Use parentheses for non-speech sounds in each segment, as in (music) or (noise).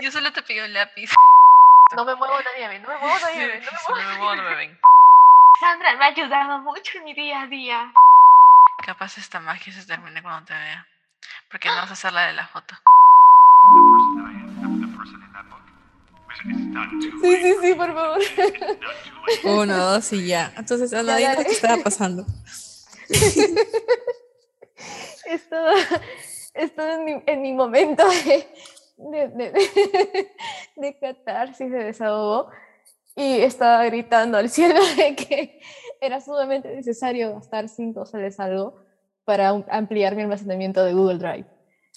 Yo solo te pido un lápiz. No me muevo, nadie me ve. No me muevo, nadie me ve. No me (laughs) muevo. no me muevo, no me ven. Sandra me ha ayudado mucho en mi día a día. Capaz esta magia se termine cuando te vea. Porque no vas a hacer la de la foto. Sí, sí, sí, por favor. (laughs) Uno, dos y ya. Entonces, dime dale. qué estaba pasando. Estaba, estaba en, mi, en mi momento de, de, de, de, (laughs) de catarsis, de desahogo, y estaba gritando al (laughs) cielo de que era sumamente necesario gastar 5 soles algo para un- ampliar mi almacenamiento de Google Drive.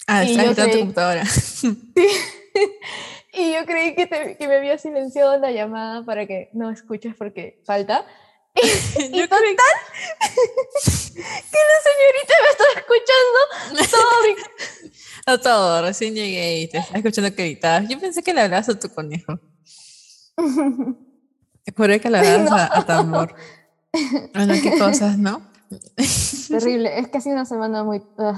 Ah, Y yo tu computadora. (laughs) Y yo creí que, te- que me había silenciado la llamada para que no escuches porque falta. Y Yo total, que la señorita me estaba escuchando todo mi (laughs) No todo, recién llegué y te estaba escuchando que gritabas. Yo pensé que le hablabas a tu conejo. (laughs) Juré que le hablabas a, a Tambor. Bueno, qué cosas, ¿no? (laughs) Terrible, es que ha sido una semana muy... ugh.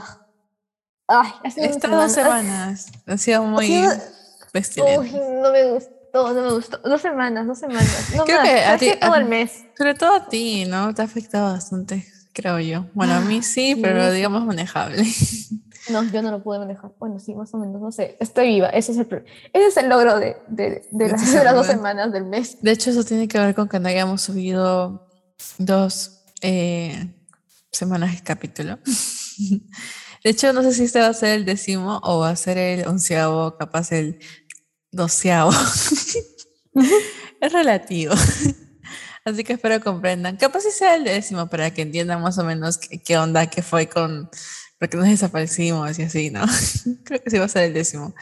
Ay, ha sido Estas dos semana- semanas han sido muy sido-. Uy, no me gustó, no me gustó. Dos semanas, dos semanas. No Creo más, que a ti- todo a- el mes. Sobre todo a ti, ¿no? Te ha afectado bastante, creo yo. Bueno, a mí sí, (gasps) pero digamos manejable. No, yo no lo pude manejar. Bueno, sí, más o menos, no sé. Estoy viva, ese es el, ese es el logro de, de, de las, esta (laughs) de las dos semana. semanas del mes. De hecho, eso tiene que ver con que no hayamos subido dos eh, semanas de capítulo. (laughs) De hecho, no sé si este va a ser el décimo o va a ser el onceavo, capaz el doceavo. (laughs) Es relativo. Así que espero comprendan. Capaz si sea el décimo para que entiendan más o menos qué, qué onda, qué fue con... Porque nos desaparecimos y así, ¿no? (laughs) Creo que sí va a ser el décimo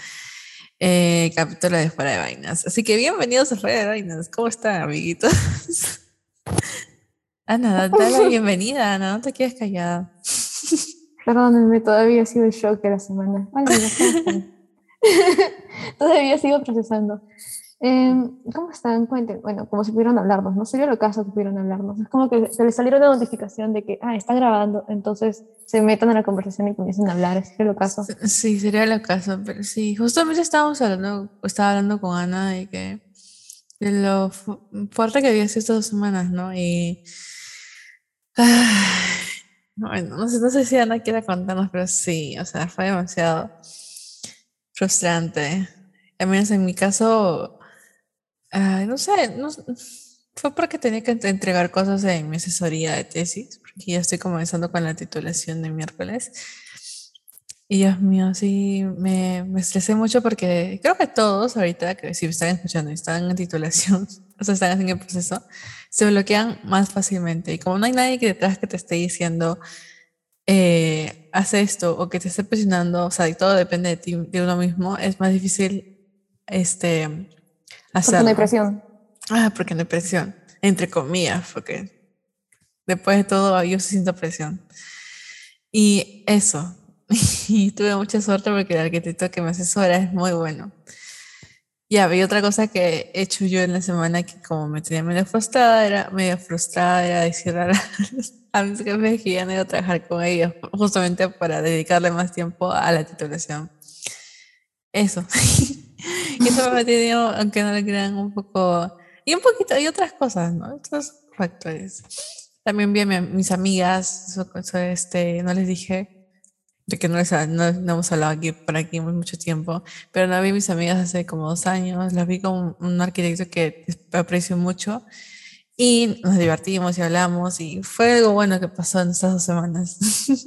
eh, capítulo de Fuera de Vainas. Así que bienvenidos a Fuera de Vainas. ¿Cómo están, amiguitos? (laughs) Ana, da- dale la (laughs) bienvenida, Ana, no te quedes callada. Perdónenme, todavía ha sido el shock de la semana. Hola, amigos, ¿cómo están? todavía sigo procesando. Em, ¿Cómo están? Cuenten. Bueno, como si pudieran hablarnos, ¿no? Sería lo caso que pudieran hablarnos. Es como que se les saliera una notificación de que, ah, está grabando, entonces se metan a la conversación y comiencen a hablar. Sería lo caso. Sí, sería el caso, pero sí, justamente estábamos hablando, estaba hablando con Ana de que de lo fu- fuerte que había sido estas dos semanas, ¿no? Y (sighs) bueno, no sé, no sé si Ana quiere contarnos, pero sí, o sea, fue demasiado frustrante. Al menos en mi caso, no sé, no, fue porque tenía que ent- entregar cosas de mi asesoría de tesis, porque ya estoy comenzando con la titulación de miércoles. Y Dios mío, sí, me, me estresé mucho porque creo que todos ahorita, que si me están escuchando y están en titulación, (laughs) o sea, están en el proceso, se bloquean más fácilmente. Y como no hay nadie que detrás que te esté diciendo, eh, haz esto, o que te esté presionando, o sea, y todo depende de ti, de uno mismo, es más difícil este, Porque hacerlo. no hay presión. Ah, porque no hay presión, entre comillas, porque después de todo yo siento presión. Y eso, (laughs) y tuve mucha suerte porque el arquitecto que me asesora es muy bueno. Ya, y otra cosa que he hecho yo en la semana que como me tenía medio frustrada, era medio frustrada, era decir (laughs) a, a mis jefes que ya no iba a trabajar con ellos, justamente para dedicarle más tiempo a la titulación. Eso. (laughs) y eso me ha tenido, aunque no lo crean, un poco... Y un poquito, y otras cosas, ¿no? Otros factores. También vi a mi- mis amigas, este, no les dije, de que no, les, no, no hemos hablado aquí por aquí mucho tiempo, pero no vi a mis amigas hace como dos años, las vi con un arquitecto que aprecio mucho y nos divertimos y hablamos y fue algo bueno que pasó en estas dos semanas. (laughs)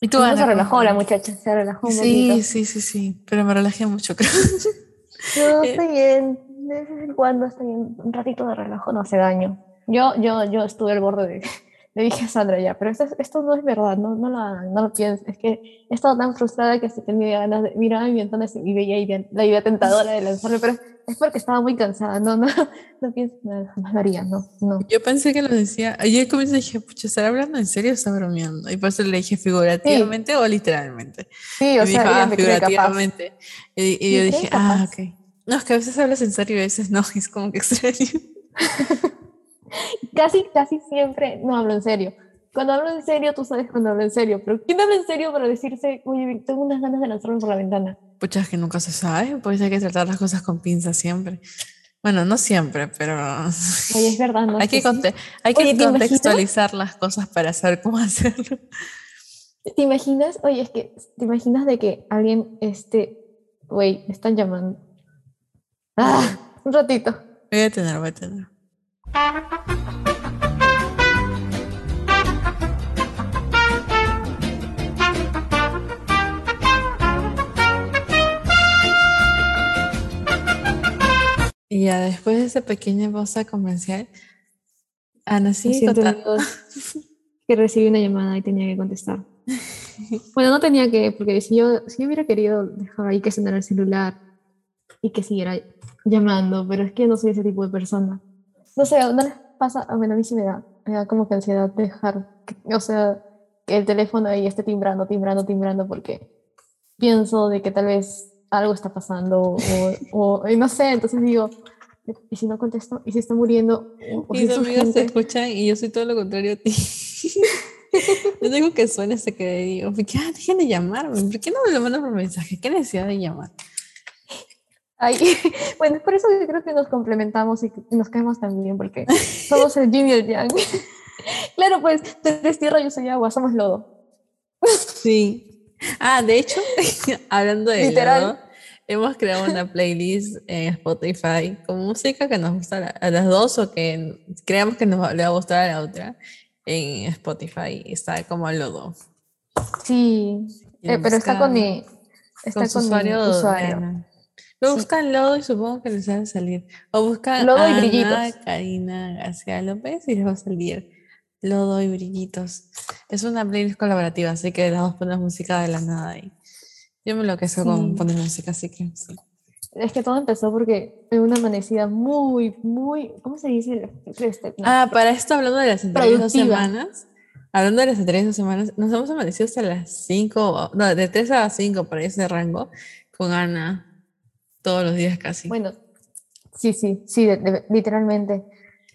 ¿Y tú, Ana, se cómo relajó la estás? muchacha, se relajó un Sí, poquito. sí, sí, sí, pero me relajé mucho, creo. (laughs) No, (laughs) Eh. estoy bien. De vez en cuando estoy bien. Un ratito de relajo no hace daño. Yo, yo, yo estuve al borde de. Le dije a Sandra ya, pero esto, esto no es verdad, no, no lo hagan, no lo piensen. Es que he estado tan frustrada que hasta tenía ganas de mirar a mi ventana y veía idea- la idea tentadora de lanzarme, pero es porque estaba muy cansada. No, no, no pienso, no, jamás lo haría, no, no. Yo pensé que lo decía. Yo al comienzo dije, pucha, ¿estará hablando en serio o está bromeando? Y por eso le dije figurativamente o literalmente. Sí, Y o dijo, sea, ella ah, figurativamente. Y, y yo Me dije, ah, ok. No, es que a veces hablas en serio y a veces no, (laughs) es como que extraño. (laughs) (laughs) Casi, casi siempre no hablo en serio. Cuando hablo en serio, tú sabes cuando hablo en serio, pero ¿quién habla en serio para decirse, oye, tengo unas ganas de lanzarme por la ventana? Pucha, es que nunca se sabe, pues hay que tratar las cosas con pinzas siempre. Bueno, no siempre, pero Oye, es verdad, ¿no? (laughs) hay que, conte- hay que contextualizar las cosas para saber cómo (laughs) hacerlo. ¿Te imaginas? Oye, es que, ¿te imaginas de que alguien, este, güey, me están llamando? Ah, un ratito. Voy a tener, voy a tener. Y ya después de esa pequeña pausa comercial, Ana sigue contando. que recibí una llamada y tenía que contestar. (laughs) Bueno, no tenía que, porque si yo, si yo hubiera querido dejar ahí que sonara el celular y que siguiera llamando, pero es que no soy ese tipo de persona. No sé, ¿no les pasa? A, bueno, a mí sí me da, me da como que ansiedad dejar, o sea, que el teléfono ahí esté timbrando, timbrando, timbrando, porque pienso de que tal vez algo está pasando o, (laughs) o y no sé, entonces digo, ¿y si no contesto? ¿Y si está muriendo? ¿O, o si Mis te urgente? escuchan y yo soy todo lo contrario a ti. (laughs) yo digo que suene hasta que digo, ¿por qué ah, dejen de llamarme? ¿Por qué no me lo mandan por mensaje? ¿Qué necesidad de llamar? Ay, (laughs) bueno, es por eso que creo que nos complementamos y nos caemos tan bien, porque somos el yin y el yang. (laughs) claro, pues, tú eres tierra, yo soy agua, somos lodo. Sí. Ah, de hecho, (laughs) hablando de Literal. lodo, hemos creado una playlist en Spotify con música que nos gusta a la- a las dos o que creamos que nos va- le va a gustar a la otra. En Spotify está como lodo. Sí, eh, pero está con mi, está con con mi usuario. Lo buscan lodo y supongo que les va a salir. O buscan Lodo y Ana, brillitos. Karina García López y les va a salir lodo y brillitos. Es una playlist colaborativa, así que las dos ponemos música de la nada ahí. Yo me enloquezco con Sí. poner música, así que sí. Es que todo empezó porque en una amanecida muy, muy, ¿cómo se dice? Este, no, Ah, para esto, hablando de las anteriores dos semanas, hablando de las dos semanas, nos hemos amanecido hasta las 5, no, de 3 a 5, por ese rango, con Ana, todos los días casi. Bueno, sí, sí, sí, de- de- literalmente.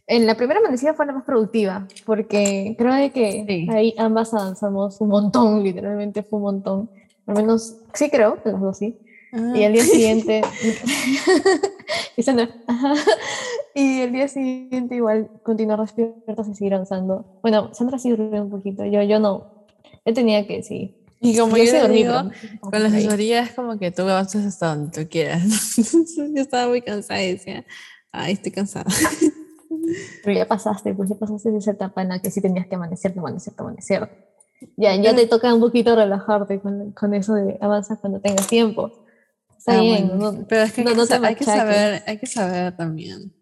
En la primera amanecida fue la más productiva, porque creo de que Sí. ahí ambas avanzamos un montón, literalmente fue un montón. Al menos, sí creo, las dos sí. Ah, Y al día siguiente, (laughs) (laughs) y Sandra, y el día siguiente igual continuar despiertas y seguir avanzando. Bueno, Sandra sí durmió un poquito, yo, yo no. Yo tenía que, sí. Y como yo yo dormí, digo, con la asesoría es como que tú avanzas hasta donde tú quieras. (laughs) Yo estaba muy cansada y decía, ay, estoy cansada. (laughs) Pero ya pasaste, pues ya pasaste de esa etapa en la que sí tenías que amanecer, amanecer, amanecer. Ya, ya te toca un poquito relajarte con, con eso de avanza cuando tengas tiempo. Está Ah, bien, bueno, no- pero es que hay, no- que, no te hay que saber, hay que saber también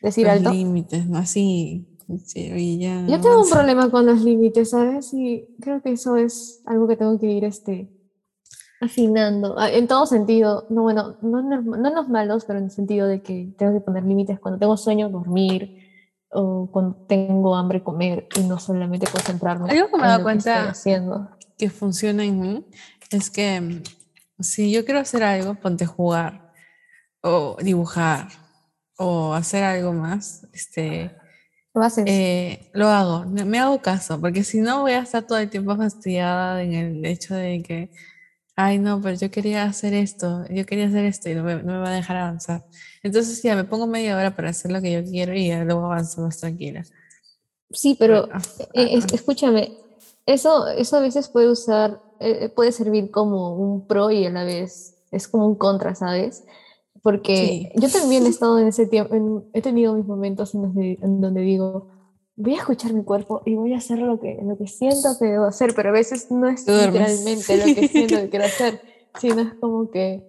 decir los límites, ¿no? Así, sí, ya Yo tengo un problema con los límites, ¿sabes? Y creo que eso es algo que tengo que ir este, afinando, ah, en todo sentido. No, bueno, no, no en los malos, pero en el sentido de que tengo que poner límites cuando tengo sueño, dormir, o cuando tengo hambre, comer, y no solamente concentrarme Algo que me he dado cuenta haciendo. que funciona en mí es que mm, si yo quiero hacer algo, ponte jugar o dibujar o hacer algo más, este, Lo haces. eh, lo hago, me hago caso, porque si no voy a estar todo el tiempo fastidiada en el hecho de que, ay no, pero yo quería hacer esto, yo quería hacer esto y no me, no me va a dejar avanzar. Entonces ya me pongo media hora para hacer lo que yo quiero y ya luego avanzo más tranquila. sí, pero Ah, Eh, ah, escúchame, eso, eso a veces puede usar, eh, puede servir como un pro y a la vez es como un contra, ¿sabes? Porque yo también he estado en ese tiempo, en- he tenido mis momentos en, donde digo, voy a escuchar mi cuerpo y voy a hacer lo que, lo que siento que debo hacer, pero a veces no es literalmente lo que (laughs) siento que quiero hacer, sino es como que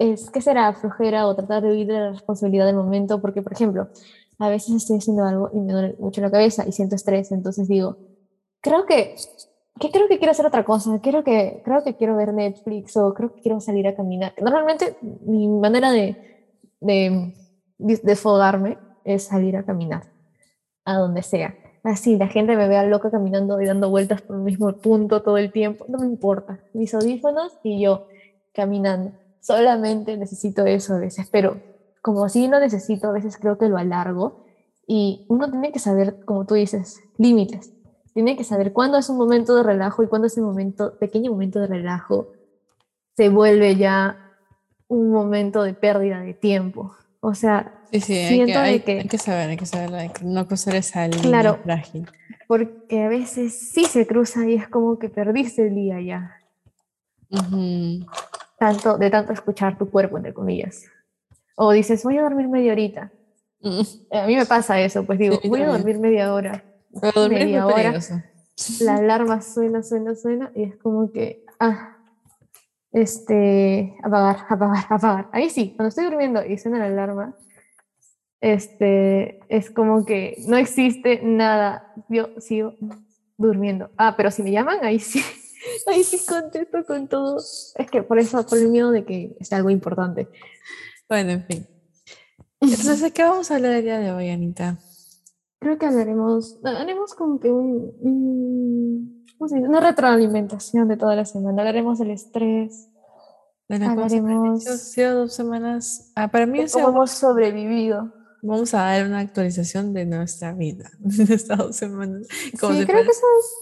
es que será flojera o tratar de huir de la responsabilidad del momento, porque por ejemplo, a veces estoy haciendo algo y me duele mucho la cabeza y siento estrés, entonces digo, creo que, que creo que quiero hacer otra cosa, creo que, creo que quiero ver Netflix o creo que quiero salir a caminar. Normalmente mi manera de, de desfogarme es salir a caminar, a donde sea. Así, la gente me vea loca caminando y dando vueltas por el mismo punto todo el tiempo, no me importa. Mis audífonos y yo caminando. Solamente necesito eso a veces, pero como si lo necesito, a veces creo que lo alargo y uno tiene que saber, como tú dices, límites. Tiene que saber cuándo es un momento de relajo y cuándo es un momento, pequeño momento de relajo se vuelve ya un momento de pérdida de tiempo. O sea, Sí, sí, hay que, siento de hay, que- hay que saber, hay que saber, hay que no cruzar esa línea Claro. frágil. porque a veces sí se cruza y es como que perdiste el día ya, tanto, de tanto escuchar tu cuerpo, entre comillas. O dices, voy a dormir media horita. Mm, A mí me pasa eso, pues digo, Sí, voy a dormir media hora. Pero dormir es muy Media hora. La alarma suena, suena, suena y es como que, ah, este, apagar, apagar, apagar. Ahí sí, cuando estoy durmiendo y suena la alarma, este, es como que no existe nada. Yo sigo durmiendo. Ah, pero si me llaman, ahí sí, (laughs) ahí sí contesto con todo. Es que por eso, por el miedo de que sea algo importante. Bueno, en fin. (laughs) Entonces, ¿de qué vamos a hablar el día de hoy, Anita? Creo que hablaremos, haremos como que un, una retroalimentación de toda la semana. Hablaremos del estrés, De Hablaremos- sido dos semanas. Ah, para mí, sido- cómo hemos sobrevivido. vamos a dar una actualización de nuestra vida (laughs) de estas dos semanas. Sí, creo que eso es,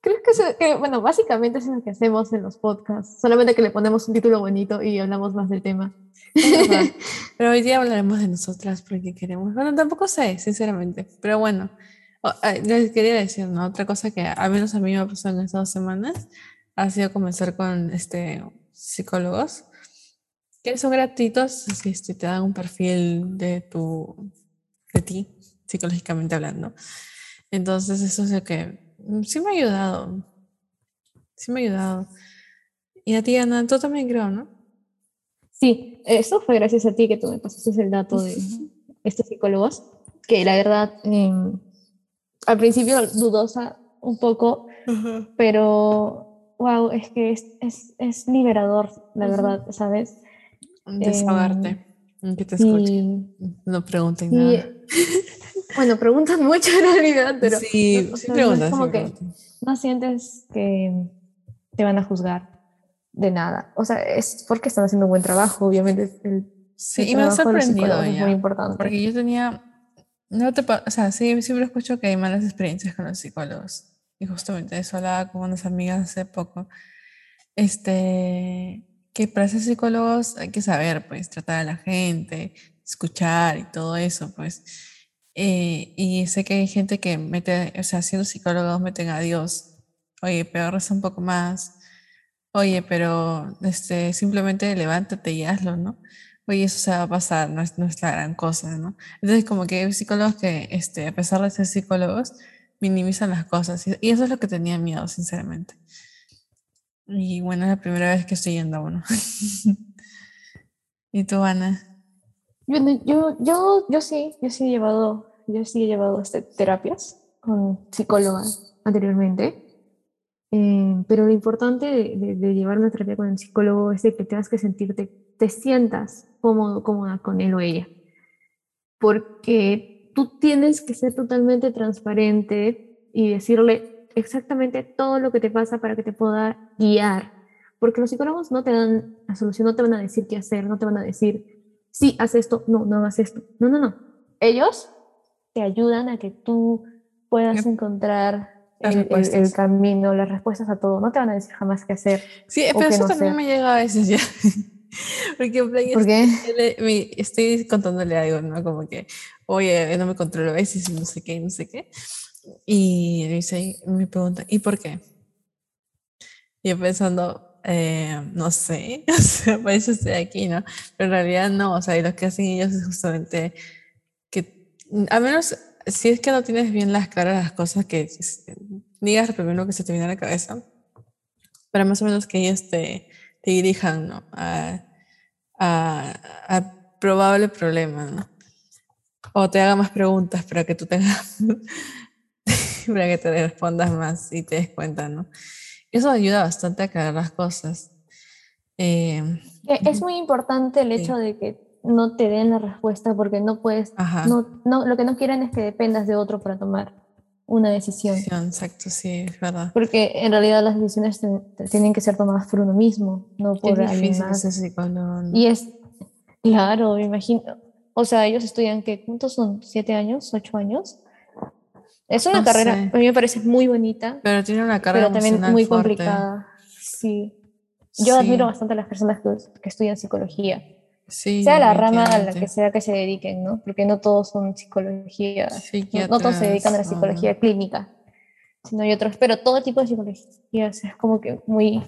creo que, eso- que, bueno, básicamente eso es lo que hacemos en los podcasts, solamente que le ponemos un título bonito y hablamos más del tema. (laughs) Pero hoy día hablaremos de nosotras porque queremos. Bueno, tampoco sé, sinceramente. Pero bueno, ah, les quería decir, ¿no? Otra cosa que al menos a mí me ha pasado en estas dos semanas ha sido comenzar con este psicólogos que son gratuitos, así, este, te dan un perfil de tu, de ti, psicológicamente hablando. Entonces, eso es lo que mm, sí me ha ayudado. Sí me ha ayudado. Y a ti, Ana, tú también creo, ¿no? Sí, eso fue gracias a ti que tú me pasaste el dato de estos psicólogos, que la verdad, em, al principio dudosa un poco, pero wow, es que es, es, es liberador, la Ujú. verdad, ¿sabes? Desahogarte. que te escuchen. Y, No pregunten y, nada. (laughs) bueno, preguntan mucho en realidad, pero sí, no, sí sea, no es preguntan, sí como que- no sientes que te van a juzgar de nada. O sea, es porque están haciendo un buen trabajo, obviamente. El, Sí, el y me ha sorprendido psicólogos es ya. muy importante. Porque yo tenía, no te, o sea, sí, siempre escucho que hay malas experiencias con los psicólogos. Y justamente eso hablaba con unas amigas hace poco. Este, que para ser psicólogos hay que saber, pues, tratar a la gente, escuchar y todo eso, pues. Eh, y sé que hay gente que mete, o sea, siendo psicólogos meten a Dios. Oye, pero reza un poco más. Oye, pero este, simplemente levántate y hazlo, ¿no? Oye, eso se va a pasar, no es, no la gran cosa, ¿no? Entonces, como que hay psicólogos que, este, a pesar de ser psicólogos, minimizan las cosas. Y, eso es lo que tenía miedo, sinceramente. Y bueno, es la primera vez que estoy yendo a uno. (laughs) ¿Y tú, Ana? Bueno, yo, yo, yo sí, yo sí he llevado, yo sí he llevado este, terapias con psicólogas anteriormente. Eh, pero lo importante de, de- de llevar una terapia con el psicólogo es de que tengas que sentirte, te sientas cómodo, cómoda con él o ella. Porque tú tienes que ser totalmente transparente y decirle exactamente todo lo que te pasa para que te pueda guiar. Porque los psicólogos no te dan la solución, no te van a decir qué hacer, no te van a decir, sí, haz esto, no, no hagas esto. No, no, no. Ellos te ayudan a que tú puedas encontrar el, el- el camino, las respuestas a todo. No te van a decir jamás qué hacer. Sí, pero eso no también me llega a veces ya. (laughs) Porque en plan, ¿Por qué? Me- estoy contándole algo, ¿no? Como que, oye, no me controlo a veces y no sé qué, no sé qué. Y dice, me pregunta, ¿y por qué? Y yo pensando, eh, no sé, (laughs) o sea, por eso estoy aquí, ¿no? Pero en realidad no, o sea, y lo que hacen ellos es justamente que, al menos si es que no tienes bien las claras las cosas que digas lo primero que se te viene a la cabeza, pero más o menos que ellos te, te dirijan, ¿no? A, a, a probable problema, ¿no? O te haga más preguntas para que tú tengas, (laughs) para que te respondas más y te des cuenta, ¿no? Eso ayuda bastante a aclarar las cosas. Eh, Es muy importante el Sí. hecho de que no te den la respuesta porque no puedes, ajá. no, no, lo que no quieren es que dependas de otro para tomar una decisión. Sí, exacto, sí, es verdad. Porque en realidad las decisiones te- te tienen que ser tomadas por uno mismo, no Es por alguien difícil más. ser psicólogo. Y es, claro, me imagino. O sea, ellos estudian que, ¿cuántos son? ¿Siete años? ¿Ocho años? Es una No carrera, sé. a mí me parece muy bonita, Pero tiene una carga pero también muy fuerte. complicada. Sí. Yo admiro bastante a las personas que, que estudian psicología, sí, sea la rama a la que sea que se dediquen, ¿no? Porque no todos son psicología, no, no todos se dedican a la psicología clínica, sino hay otros, pero todo tipo de psicología o sea, es como que muy,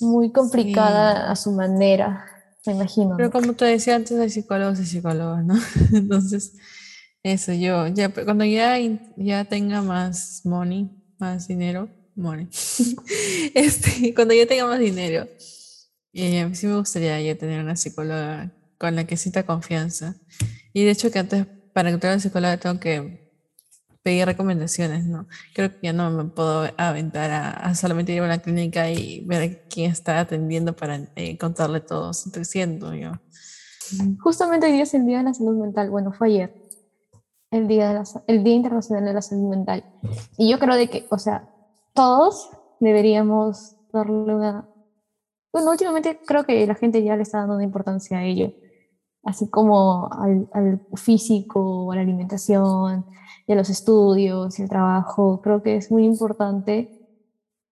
muy complicada Sí. a su manera, me imagino. Pero como te decía antes, hay psicólogos y psicólogas, ¿no? (laughs) Entonces, eso, yo, ya, cuando ya, ya tenga más money, más dinero, money, (laughs) este, cuando ya tenga más dinero, eh, sí me gustaría ya tener una psicóloga con la que sienta confianza. Y de hecho que antes, para encontrar una psicóloga tengo que pedir recomendaciones, ¿no? Creo que ya no me puedo aventar a, a solamente ir a una clínica y ver quién está atendiendo para eh, contarle todo. Siento, siento yo. Justamente hoy día es el Día de la Salud Mental, bueno, fue ayer, el Día, de la el día Internacional de la Salud Mental. Y yo creo de que, o sea, todos deberíamos darle una... Bueno, últimamente creo que la gente ya le está dando importancia a ello, así como al, al físico, a la alimentación, y a los estudios y el trabajo. Creo que es muy importante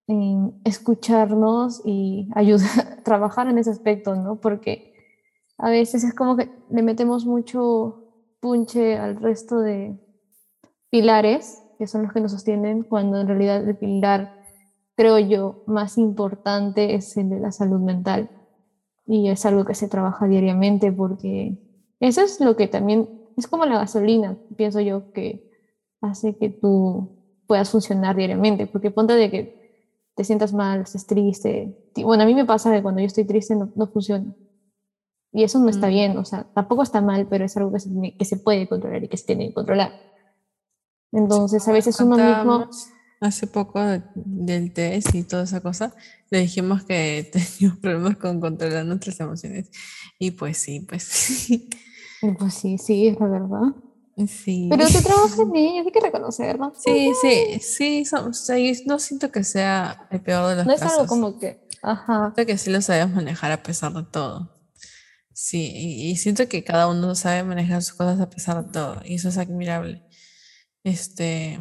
eh, escucharnos y ayudar, (laughs) trabajar en ese aspecto, ¿no? Porque a veces es como que le metemos mucho punche al resto de pilares, que son los que nos sostienen, cuando en realidad el pilar, creo yo, más importante es el de la salud mental. Y es algo que se trabaja diariamente porque eso es lo que también, es como la gasolina, pienso yo, que hace que tú puedas funcionar diariamente, porque ponte de que te sientas mal, estés triste. Bueno, a mí me pasa que cuando yo estoy triste no, no funciona. Y eso no está Mm. bien, o sea, tampoco está mal, pero es algo que se, tiene- que se puede controlar y que se tiene que controlar. Entonces, a veces uno mismo... Hace poco de- del test y toda esa cosa, le dijimos que (laughs) teníamos problemas con controlar nuestras emociones. Y pues sí, pues sí. Pues sí, sí, es la verdad. Sí. Pero tú trabajas en ello, hay que reconocerlo. Sí, sí, sí, son- o sea, yo no siento que sea el peor de los No es casos. algo como que, ajá, Siento que sí lo sabemos manejar a pesar de todo. Sí, y, y siento que cada uno sabe manejar sus cosas a pesar de todo, y eso es admirable. Este,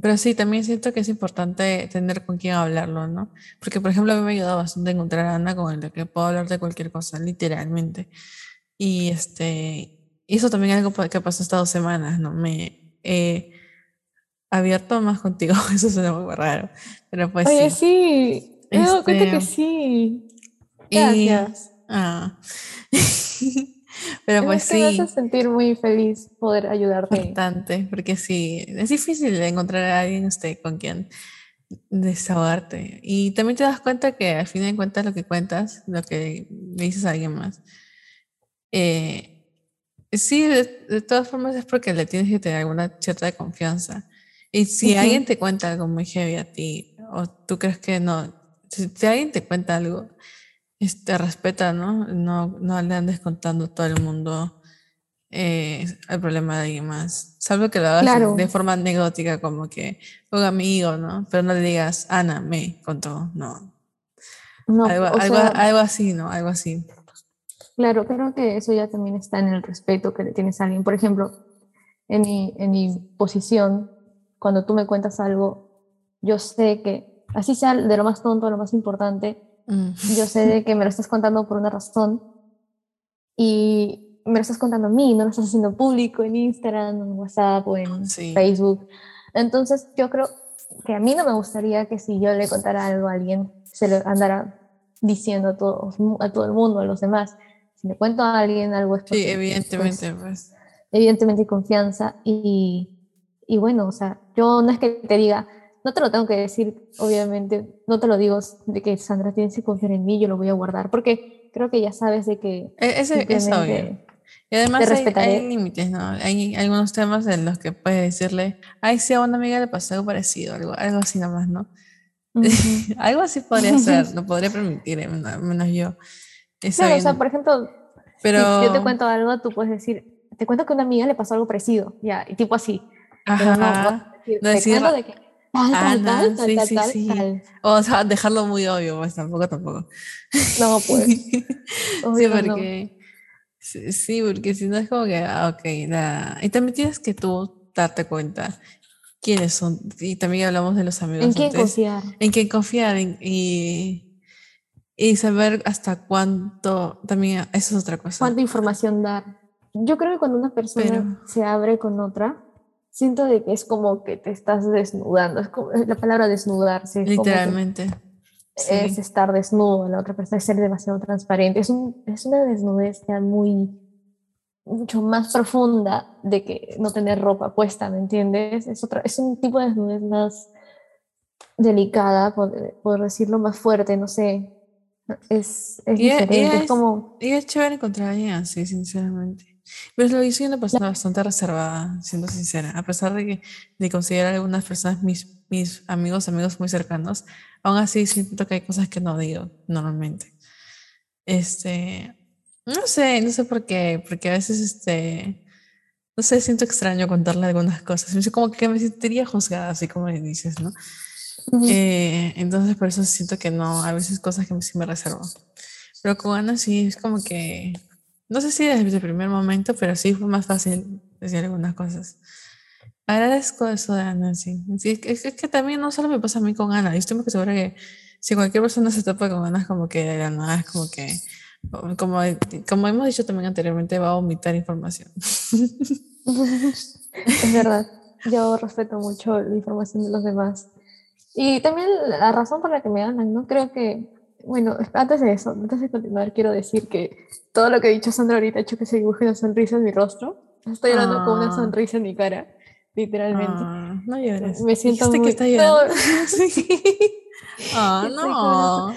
pero sí, también siento que es importante tener con quién hablarlo, ¿no? Porque, por ejemplo, a mí me ha ayudado bastante encontrar a Ana con la que puedo hablar de cualquier cosa, literalmente. Y este, eso también es algo que pasó estas dos semanas, ¿no? Me he abierto más contigo, (laughs) eso suena muy raro, pero pues Oye, sí. sí, me he dado cuenta que Este, sí. y- Gracias. ah. (laughs) Pero Es pues que me sí, hace sentir muy feliz poder ayudarte. bastante, porque sí, es difícil encontrar a alguien este, con quien desahogarte. Y también te das cuenta que al fin de cuentas lo que cuentas, lo que le dices a alguien más, eh, sí, de, de todas formas es porque le tienes que tener alguna cierta confianza. Y si Ujú. alguien te cuenta algo muy heavy a ti, o tú crees que no, si, si alguien te cuenta algo, este, respeta, ¿no? No, no le andes contando a todo el mundo eh, el problema de alguien más. Salvo que lo hagas Claro. de forma anecdótica, como que un amigo, ¿no? Pero no le digas, Ana me contó, no. No, algo, algo, sea, algo así, ¿no? Algo así. claro, creo que eso ya también está en el respeto que le tienes a alguien. Por ejemplo, en mi, en mi posición, cuando tú me cuentas algo, yo sé que, así sea de lo más tonto lo más importante, Mm. yo sé que me lo estás contando por una razón y me lo estás contando a mí, no lo estás haciendo público en Instagram, en WhatsApp o en Sí. Facebook. Entonces yo creo que a mí no me gustaría que si yo le contara algo a alguien, se lo andara diciendo a, todos, a todo el mundo, a los demás. Si le cuento a alguien algo es porque, Sí, pues, evidentemente, pues. evidentemente hay confianza y, y bueno, o sea, yo no es que te diga, no te lo tengo que decir, obviamente, no te lo digo de que Sandra tienes que confiar en mí, yo lo voy a guardar, porque creo que ya sabes de que E- Ese es obvio. Y además hay, hay límites, ¿no? Hay algunos temas en los que puedes decirle, ay, sí, a una amiga le pasó algo parecido, algo, algo así nomás, ¿no? (laughs) Algo así podría (laughs) ser, lo podría permitir, eh, menos yo. Está Claro, o sea, bien, por ejemplo, pero... si yo te cuento algo, tú puedes decir, te cuento que a una amiga le pasó algo parecido, ya, y tipo así. Pero no, no Ajá. decir, no decir, de que tal, tal, Ana, tal, tal, sí, tal, sí, tal, sí. tal. O sea, dejarlo muy obvio, pues tampoco, tampoco. No, pues, (laughs) sí, obvio no. porque... Sí, sí, porque si no es como que, ah, ok, la... y también tienes que tú darte cuenta quiénes son, y también hablamos de los amigos ¿En quién antes, confiar? en quién confiar en- y, Y saber hasta cuánto, también eso es otra cosa. cuánta información dar. Yo creo que cuando una persona Pero- se abre con otra, siento de que es como que te estás desnudando. Es como la palabra desnudarse. es Literalmente. Es estar desnudo, la otra persona es ser demasiado transparente. Es, un, es una desnudez ya muy, mucho más profunda de que no tener ropa puesta, ¿me entiendes? Es, otra, es un tipo de desnudez más delicada, por, por decirlo más fuerte, no sé. Es, es y diferente, es es- como... Y es chévere encontrar a alguien así, sinceramente. Pero lo yo soy una persona bastante reservada, siendo sincera. A pesar de que de considerar algunas personas mis, mis amigos, amigos muy cercanos, aún así siento que hay cosas que no digo normalmente. Este, no sé, no sé por qué, porque a veces, este, no sé, siento extraño contarle algunas cosas. Es como que me sentiría juzgada, así como me dices, ¿no? Eh, entonces por eso siento que no, a veces cosas que sí me reservo. Pero con Ana sí es como que, no sé si desde el primer momento, pero sí fue más fácil decir algunas cosas. Agradezco eso de Ana, sí. Sí, es, que, es que también no solo me pasa a mí con Ana, yo estoy muy segura que si cualquier persona se topa con Ana es como que de la nada es como que, como, como hemos dicho también anteriormente, va a omitar información. (laughs) Es verdad, yo respeto mucho la información de los demás. Y también la razón por la que me hablan, ¿no? Creo que, bueno, antes de eso, antes de continuar, quiero decir que todo lo que ha dicho Sandra ahorita ha hecho que se dibuje una sonrisa en mi rostro. Estoy hablando con una Ah. sonrisa en mi cara, literalmente. Ah, no llores. me siento muy... que está llorando. (laughs) (laughs) Ah, no.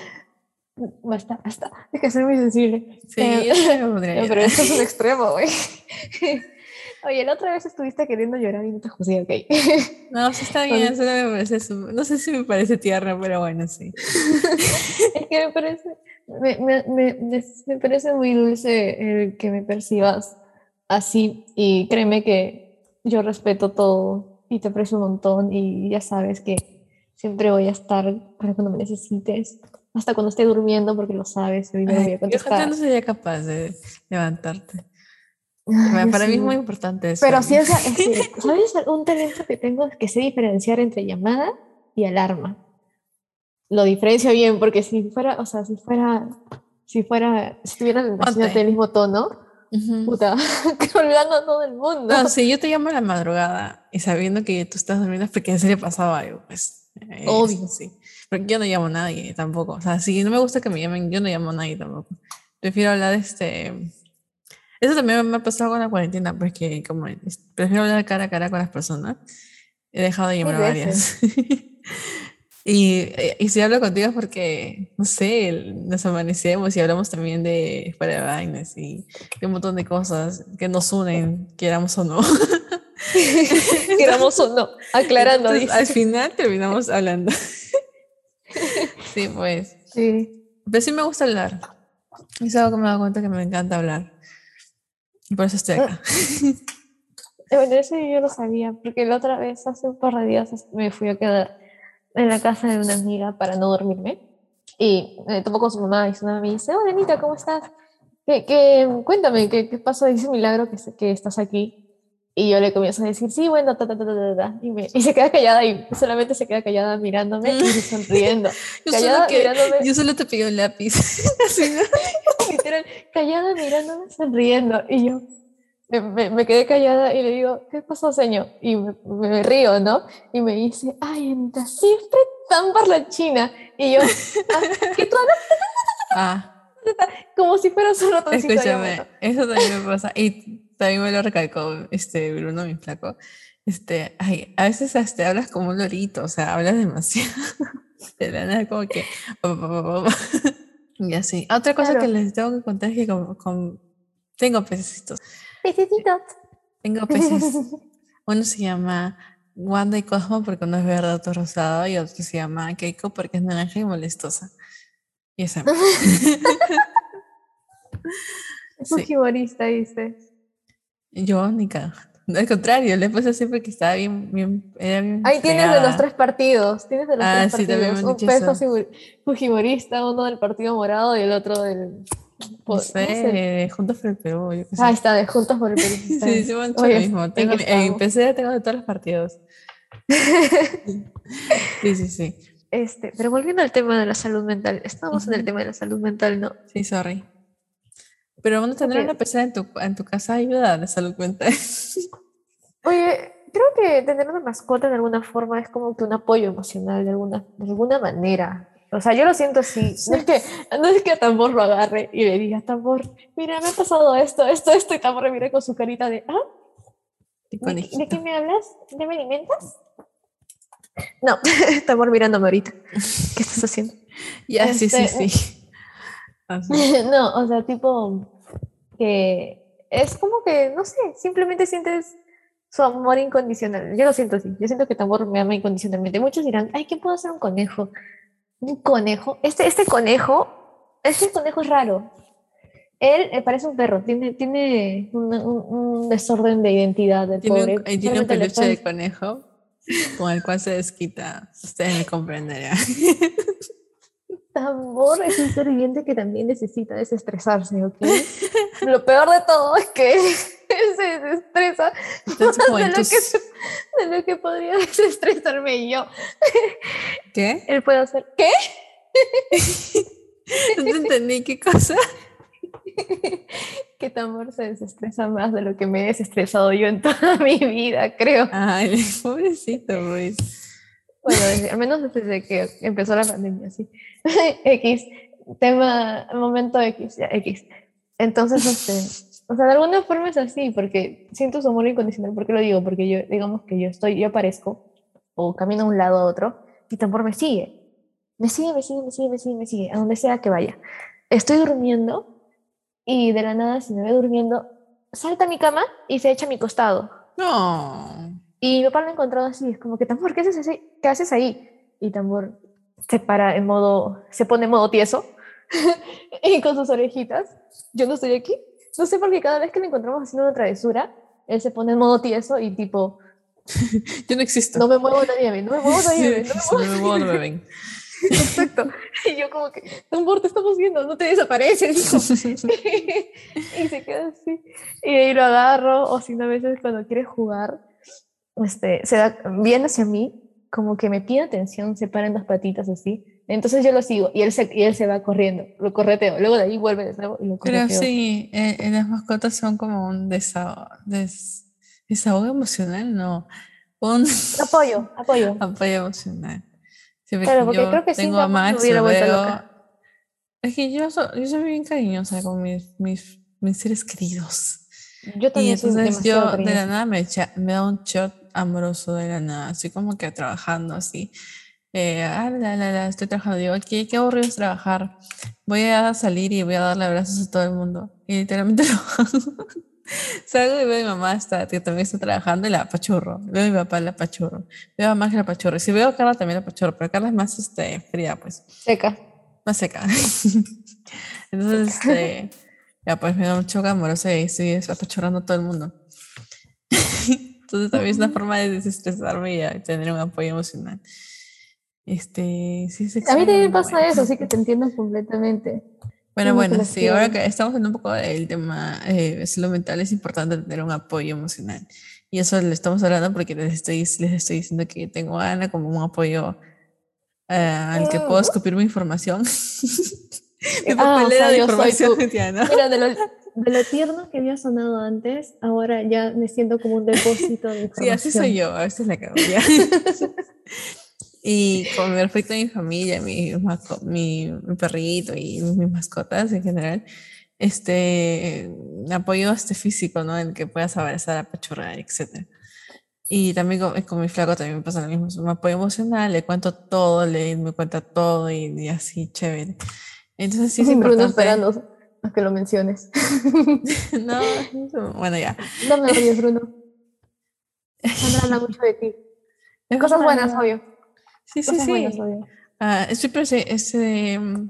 Basta, basta. Es que soy muy sensible. Sí, Eh, (laughs) No, pero esto es un extremo, güey. Oye, la otra vez estuviste queriendo llorar y no te juzgué, ok. (laughs) No, sí está bien, solo me parece su- No sé si me parece tierno, pero bueno, sí. (laughs) es que me parece, me, me, me, parece muy dulce el que me percibas así y créeme que yo respeto todo y te aprecio un montón y ya sabes que siempre voy a estar para cuando me necesites, hasta cuando esté durmiendo porque lo sabes y hoy me voy a yo contestar. no sería capaz de levantarte. Ay, Para, para mí es sí. muy importante eso. Pero ciencia, (laughs) es que, ¿sabes? Un talento que tengo es que sé diferenciar entre llamada y alarma. Lo diferencio bien, porque si fuera, o sea, si fuera, si fuera, si tuviera la Ponte. intención del mismo tono, Ujú. puta, (laughs) que olvidando a todo el mundo. No, si yo te llamo a la madrugada y sabiendo que tú estás durmiendo es porque en serio pasaba algo, pues. eh, Obvio. Sí. Porque yo no llamo a nadie tampoco. O sea, si no me gusta que me llamen, yo no llamo a nadie tampoco. Prefiero hablar este. Eso también me ha pasado con la cuarentena, porque como prefiero hablar cara a cara con las personas. He dejado de llamar a varias. (laughs) y, eh, y si hablo contigo es porque, no sé, nos amanecemos y hablamos también de de vainas y de un montón de cosas que nos unen, queramos o no. (laughs) (laughs) Queramos o no, aclarando, Entonces, al final terminamos hablando. sí, pues. Sí. Pero sí me gusta hablar. Es algo que me he dado cuenta que me encanta hablar. Por eso estoy acá. Eh, (laughs) Bueno, eso yo lo sabía, porque la otra vez, hace un par de días, me fui a quedar en la casa de una amiga para no dormirme. Y me topo con su mamá y su mamá me dice, hola Anita, ¿cómo estás? ¿Qué, qué- cuéntame, ¿qué, qué pasó? Dice milagro que, que estás aquí. Y yo le comienzo a decir, sí, bueno, ta, ta, ta, ta, ta, ta", Y, me- y se queda callada y solamente se queda callada mirándome y (laughs) sonriendo. (laughs) Yo callada solo, que, mirándome. yo solo te pido un lápiz. (laughs) Literal, callada mirándome, sonriendo. Y yo me, me- me quedé callada y le digo, ¿qué pasó, señor? Y me, río, ¿no? Y me dice, ay, Anita, siempre tan parlanchina. Y yo, "Ah, ¿qué tú Ah, como si fuera solo escúchame, Yamato". eso también me pasa. Y también me lo recalcó este Bruno, mi flaco. Este, ay, a veces hasta hablas como un lorito, o sea, hablas demasiado. (laughs) De la nada, como que. Y así. Otra cosa que les tengo que contar es que con- con- tengo pececitos. Pececitos. Tengo (laughs) peces. Uno se llama Wanda y Cosmo porque uno es verde, otro rosado, y otro se llama Keiko porque es naranja y molestosa. Y esa. Es (laughs) Sí. un humorista, dice. Yo ni cagando. Al contrario, le puse así porque estaba bien, bien, era bien Ahí tienes de los fregada. tres partidos. Tienes de los Ah, tres sí, partidos. Un dicho pez eso. fujimor- fujimorista, uno del Partido Morado y el otro del. No ¿cómo se- sé, Juntos por el Perú, yo. Ahí está, de Juntos por el Perú. (laughs) Sí, sí, me han dicho Oye, lo mismo. ¿en Tengo, en? PC tengo de todos los partidos. (laughs) Sí, sí, sí. Este, pero volviendo al tema de la salud mental, estamos en el tema de la salud mental, ¿no? Sí, sorry. Pero bueno, tener una persona en tu, en tu casa ayuda a la salud mental. (laughs) Oye, creo que tener una mascota de alguna forma es como que un apoyo emocional de alguna, de alguna manera. O sea, yo lo siento así. No es que, no es que a Tambor lo agarre y le diga, Tambor, mira, me ha pasado esto, esto, esto, y Tambor mira con su carita de, ¿ah? ¿De, de qué me hablas? ¿De me alimentas? No, (laughs) Tambor mirándome ahorita. ¿Qué estás haciendo? (laughs) Ya, sí, sí, Este, sí. Así. (laughs) No, o sea, tipo que es como que, no sé, simplemente sientes su amor incondicional. Yo lo siento así. Yo siento que Tambor me ama incondicionalmente. Muchos dirán, ay, ¿qué puedo hacer un conejo? ¿Un conejo? Este, este conejo, este conejo es raro. Él eh, parece un perro, tiene, tiene un, un- un desorden de identidad del Tiene pobre. un, tiene un le peluche de conejo con el cual se desquita. Ustedes me comprenderán. (laughs) Tambor es un ser viviente que también necesita desestresarse, ¿ok? (laughs) Lo peor de todo es que (laughs) se desestresa Entonces, como de lo, que, de lo que podría (laughs) desestresarme yo. ¿Qué? Él puede hacer, ¿qué? No te entendí qué cosa. Que Tambor se desestresa más de lo que me he desestresado yo en toda mi vida, creo. Ay, pobrecito, Ruiz. Bueno, desde- al menos desde que empezó la pandemia, sí. (laughs) X, tema, momento X, ya, X. Entonces, este, o sea, de alguna forma es así, porque siento su amor incondicional. ¿Por qué lo digo? Porque yo, digamos que yo estoy, yo aparezco, o camino de un lado a otro, y Tambor me sigue. Me sigue, me sigue, me sigue, me sigue, me sigue, a donde sea que vaya. Estoy durmiendo, y de la nada, si me ve durmiendo, salta a mi cama y se echa a mi costado. No. Y mi papá lo ha encontrado así, es como que Tambor, ¿qué haces, así? ¿Qué haces ahí? Y Tambor se para en modo, se pone en modo tieso (laughs) y con sus orejitas. Yo no estoy aquí. No sé por qué cada vez que lo encontramos haciendo una travesura, él se pone en modo tieso y tipo, (laughs) Yo no existo. no me muevo, nadie me no me muevo, nadie me no me muevo. no me muevo, no me ven. (laughs) Exacto. Y yo como que, Tambor, te estamos viendo, no te desapareces, y se queda así. Y ahí lo agarro, o si no, a veces cuando quiere jugar, este, se da, viene hacia mí, como que me pide atención, se para en las patitas así. Entonces yo lo sigo y él se, y él se va corriendo, lo correteo. Luego de ahí vuelve de nuevo y lo Pero correteo. sí, eh, eh, las mascotas son como un desahogo, des- desahogo emocional, no. Un (laughs) Apoyo, apoyo. apoyo emocional. Claro, porque yo creo que tengo a Max, lo veo. Es que yo, so- yo soy bien cariñosa con mis, mis, mis seres queridos. Yo Y también soy entonces demasiado yo de la cariñosa. nada me, echa- me da un shot amoroso de la nada, así como que trabajando así. Eh, ah, la, la, la, estoy trabajando, digo, qué, qué aburrido es trabajar. Voy a salir y voy a darle abrazos a todo el mundo. Y literalmente (laughs) lo hago. Salgo y veo a mi mamá está, que también está trabajando y la apachurro. Veo a mi papá la apachurro. Veo a Max la apachurro. Si veo a Carla también la apachurro, pero Carla es más este, fría, pues Seca. más seca. (laughs) Entonces, este, ya pues me da un choque amoroso y estoy apachurrando a todo el mundo. (laughs) Entonces también es una forma de desestresarme y tener un apoyo emocional. Este, sí, es A mí también pasa bueno. eso, así que te entiendo completamente. Bueno, bueno, que lo sí, ahora que estamos hablando un poco del tema eh, salud mental, es importante tener un apoyo emocional. Y eso le estamos hablando porque les estoy, les estoy diciendo que tengo a Ana como un apoyo eh, al que puedo Mm. escupir mi información. mi (laughs) Ah, o papelera sea, de información, (laughs) ¿no? Mira, de lo, de lo tierno que había sonado antes, ahora ya me siento como un depósito de (laughs) Sí, así soy información. yo, a veces la ya. (laughs) y con respecto a mi familia, mi, mi, mi perrito y mis mascotas en general, este apoyo este físico, ¿no? El que puedas abrazar, apachurrar, etc. Y también con, con mi flaco también me pasa lo mismo, es un apoyo emocional, le cuento todo, le me cuenta todo y, y así, chévere. Entonces sí es Bruno importante. esperando que lo menciones. (laughs) No, bueno, ya. No me odies, Bruno. Sandra habla mucho de ti. Es Cosas buenas, obvio. Sí, sí, Cosas sí. buenas, obvio. Sí, ese, ese, mm,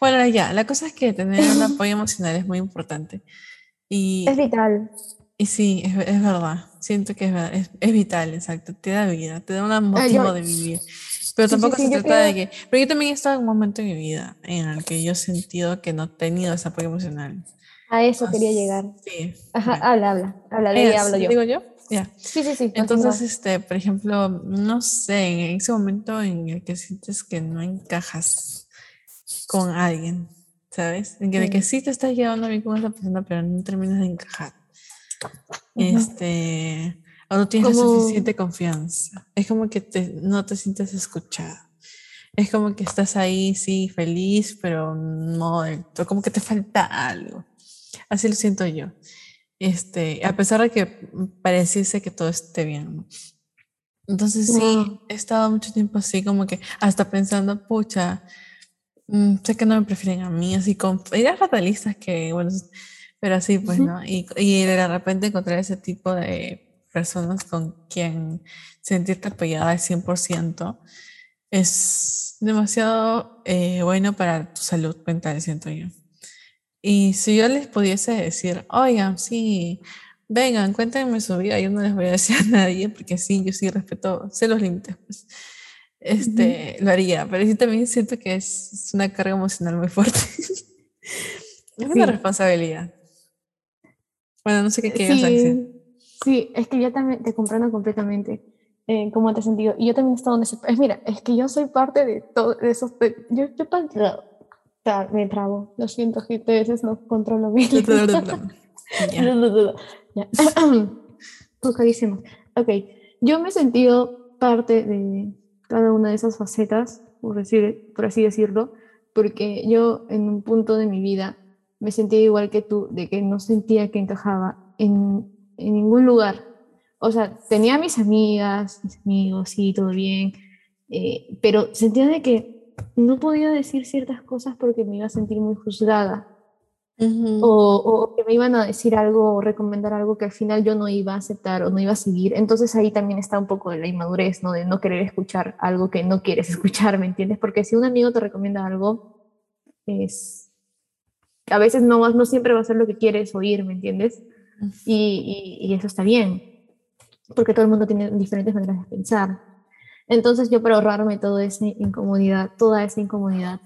bueno, ya, la cosa es que tener un (laughs) apoyo emocional es muy importante. Y, Es vital. y sí, es, es verdad, siento que es, es, es vital, exacto, te da vida, te da un Ah, motivo yo- de vivir. Pero Sí, sí, tampoco sí, se trata de creo- que, pero yo también he estado en un momento en mi vida en el que yo he sentido que no he tenido ese apoyo emocional. A eso quería llegar. Sí. Ajá, bueno. habla, habla. Habla de ella, hablo yo. ¿Digo yo? ya. Sí, sí, sí. Entonces, continúa. este, por ejemplo, no sé, en ese momento en el que sientes que no encajas con alguien, ¿sabes? En que, de que Sí. te estás llevando bien con esa persona, pero no terminas de encajar. Ujú. Este, o no tienes la suficiente confianza. Es como que te, no te sientes escuchada. Es como que estás ahí, sí, feliz, pero no, como que te falta algo. Así lo siento yo. Este, a pesar de que pareciese que todo esté bien. ¿no? Entonces sí, he estado mucho tiempo así, como que hasta pensando, pucha, mm, sé que no me prefieren a mí, así con ideas fatalistas que, bueno, pero así pues, Ujú. ¿no? Y, y de repente encontrar ese tipo de personas con quien sentirte apoyada al 100% es demasiado eh, bueno para tu salud mental, siento yo. Y si yo les pudiese decir, oigan, sí, vengan, cuéntenme su vida, yo no les voy a decir a nadie, porque sí, yo sí respeto, sé los límites, pues, este, lo haría, pero sí también siento que es, es una carga emocional muy fuerte. (laughs) es una Sí. responsabilidad. Bueno, no sé qué quieres decir. Sí, es que yo también te comprendo completamente eh, cómo te has sentido. Y yo también he estado en ese... Es, mira, es que yo soy parte de todo de esos... de- yo, yo pa- ta- me trabo. Lo siento, gente, a veces no controlo bien. (laughs) (clears throat) Buscadísimo. Ok, yo me he sentido parte de cada una de esas facetas, por, decir, por así decirlo, porque yo en un punto de mi vida me sentía igual que tú, de que no sentía que encajaba en, en ningún lugar. O sea, tenía mis amigas, mis amigos, sí, todo bien, eh, pero sentía de que no podía decir ciertas cosas porque me iba a sentir muy juzgada o, o que me iban a decir algo o recomendar algo que al final yo no iba a aceptar o no iba a seguir. Entonces ahí también está un poco de la inmadurez, ¿no? De no querer escuchar algo que no quieres (laughs) escuchar, ¿me entiendes? Porque si un amigo te recomienda algo, es... A veces no, no siempre va a ser lo que quieres oír, ¿me entiendes? Y, y- y eso está bien, porque todo el mundo tiene diferentes maneras de pensar. Entonces yo para ahorrarme toda esa incomodidad, toda esa incomodidad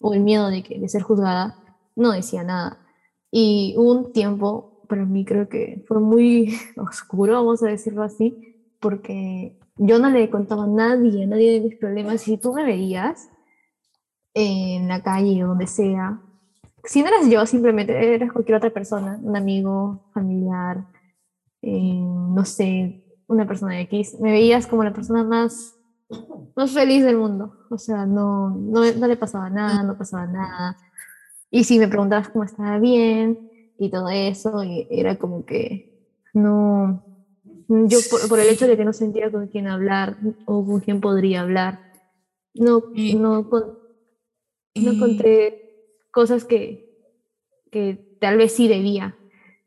o el miedo de, que, de ser juzgada, no decía nada. Y un tiempo, para mí creo que fue muy (laughs) oscuro, vamos a decirlo así, porque yo no le contaba a nadie, a nadie de mis problemas. Y si tú me veías en la calle o donde sea, si no eras yo, simplemente eras cualquier otra persona, un amigo, familiar, eh, no sé, una persona X, me veías como la persona más, más feliz del mundo. O sea, no, no, no le pasaba nada, no pasaba nada. Y si me preguntabas cómo estaba bien y todo eso, y era como que no, yo por, por el hecho de que no sentía con quién hablar o con quién podría hablar, no, no, no encontré cosas que, que tal vez sí debía.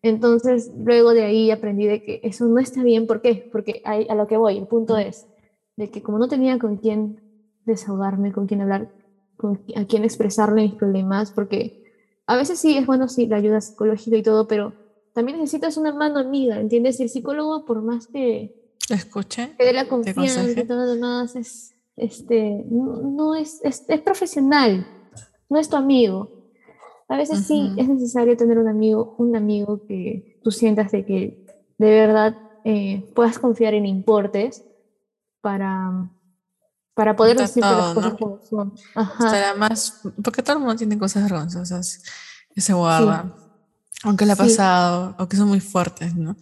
Entonces, luego de ahí aprendí de que eso no está bien. ¿Por qué? Porque ahí- a lo que voy, el punto es de que como no tenía con quién desahogarme, con quién hablar, con a quién expresarle mis problemas, porque a veces sí es bueno, sí, la ayuda psicológica y todo, pero también necesitas una mano amiga, ¿entiendes? Y el psicólogo, por más que, escuche. que dé la confianza y todo lo demás, es, este, no, no es, es, es profesional, no es tu amigo. A veces sí Ujú. es necesario tener un amigo, un amigo que tú sientas de que de verdad eh, puedas confiar en importes para, para poder decirte las cosas ¿no? como son. Ajá. Estará más, porque todo el mundo tiene cosas vergonzosas que se guarda, aunque le ha Sí. pasado, o que son muy fuertes, ¿no?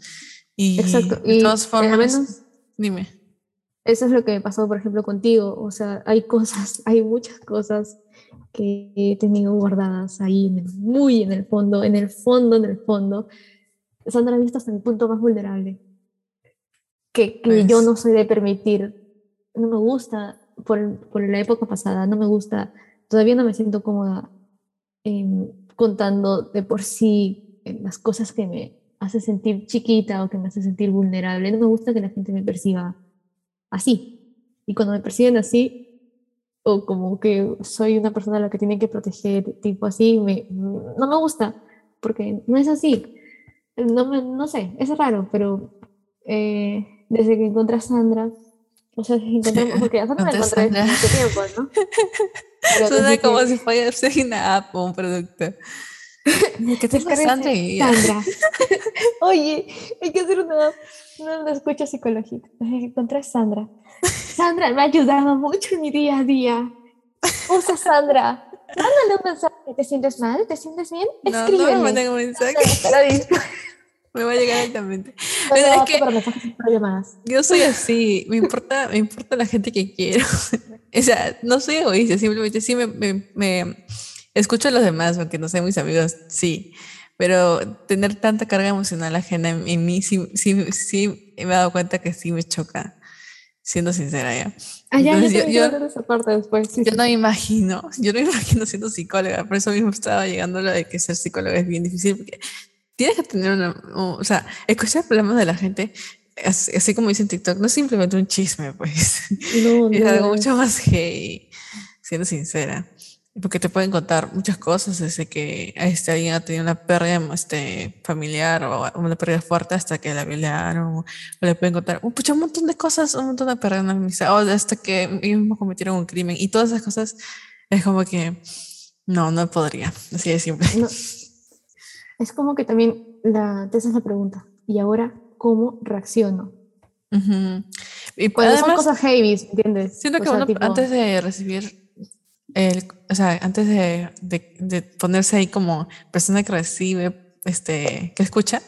Y Exacto. de todas formas, menos dime. eso es lo que me pasó, por ejemplo, contigo. O sea, hay cosas, (laughs) hay muchas cosas que he tenido guardadas ahí, en el- muy en el fondo, en el fondo, en el fondo. Sandra ha visto hasta mi punto más vulnerable. Que, que yo Pues. no soy de permitir, no me gusta, por, por la época pasada, no me gusta, todavía no me siento cómoda em, contando de por sí eh, las cosas que me hace sentir chiquita o que me hace sentir vulnerable. No me gusta que la gente me perciba así. Y cuando me perciben así, o como que soy una persona a la que tienen que proteger, tipo así, me, no me gusta, porque no es así. No, me, no sé, es raro, pero eh, desde que encontré a Sandra, o sea, encontré, (laughs) porque a Sandra la Encontré Sandra. mucho tiempo, ¿no? (laughs) Pero Suena como que- si fuese una app o un producto. ¿Qué (laughs) te pasa, Sandra? Sandra. Oye, hay que hacer una, una escucha psicológica. Encontré a Sandra. Sandra me ha ayudado mucho en mi día a día. Usa Sandra. Mándale un mensaje. ¿Te sientes mal? ¿Te sientes bien? No, no Escríbele. me manden un mensaje. (laughs) Me va a llegar directamente. No, no, es que yo soy así, me importa, me importa la gente que quiero. (laughs) O sea, no soy egoísta, simplemente sí me, me, me escucho a los demás, aunque no sean mis amigos, sí. Pero tener tanta carga emocional ajena en, en mí, sí, sí, sí me he dado cuenta que sí me choca, siendo sincera ya. Ah, ya, Entonces, yo, yo- yo- hablar de esa parte después. Sí, Yo sí. no imagino, yo no (laughs) imagino siendo psicóloga, por eso mismo estaba llegando a lo de que ser psicóloga es bien difícil, porque tienes que tener una, o sea, escuchar problemas de la gente, así, así como dice en TikTok, no es simplemente un chisme, pues, No, (laughs) es no, algo no. mucho más heavy, siendo sincera, porque te pueden contar muchas cosas, desde que este, alguien ha tenido una pérdida este, familiar o una pérdida fuerte hasta que la violaron, o le pueden contar un, pucha, un montón de cosas, un montón de pérdidas o hasta que ellos mismos cometieron un crimen, y todas esas cosas es como que no, no podría, así de simple. No. Es como que también la, te haces la pregunta, ¿y ahora cómo reacciono? Ujú. Y Cuando son además, cosas heavy, ¿entiendes? siento O que sea, uno tipo, antes de recibir el, o sea, antes de, de- de ponerse ahí como persona que recibe, este, que escucha,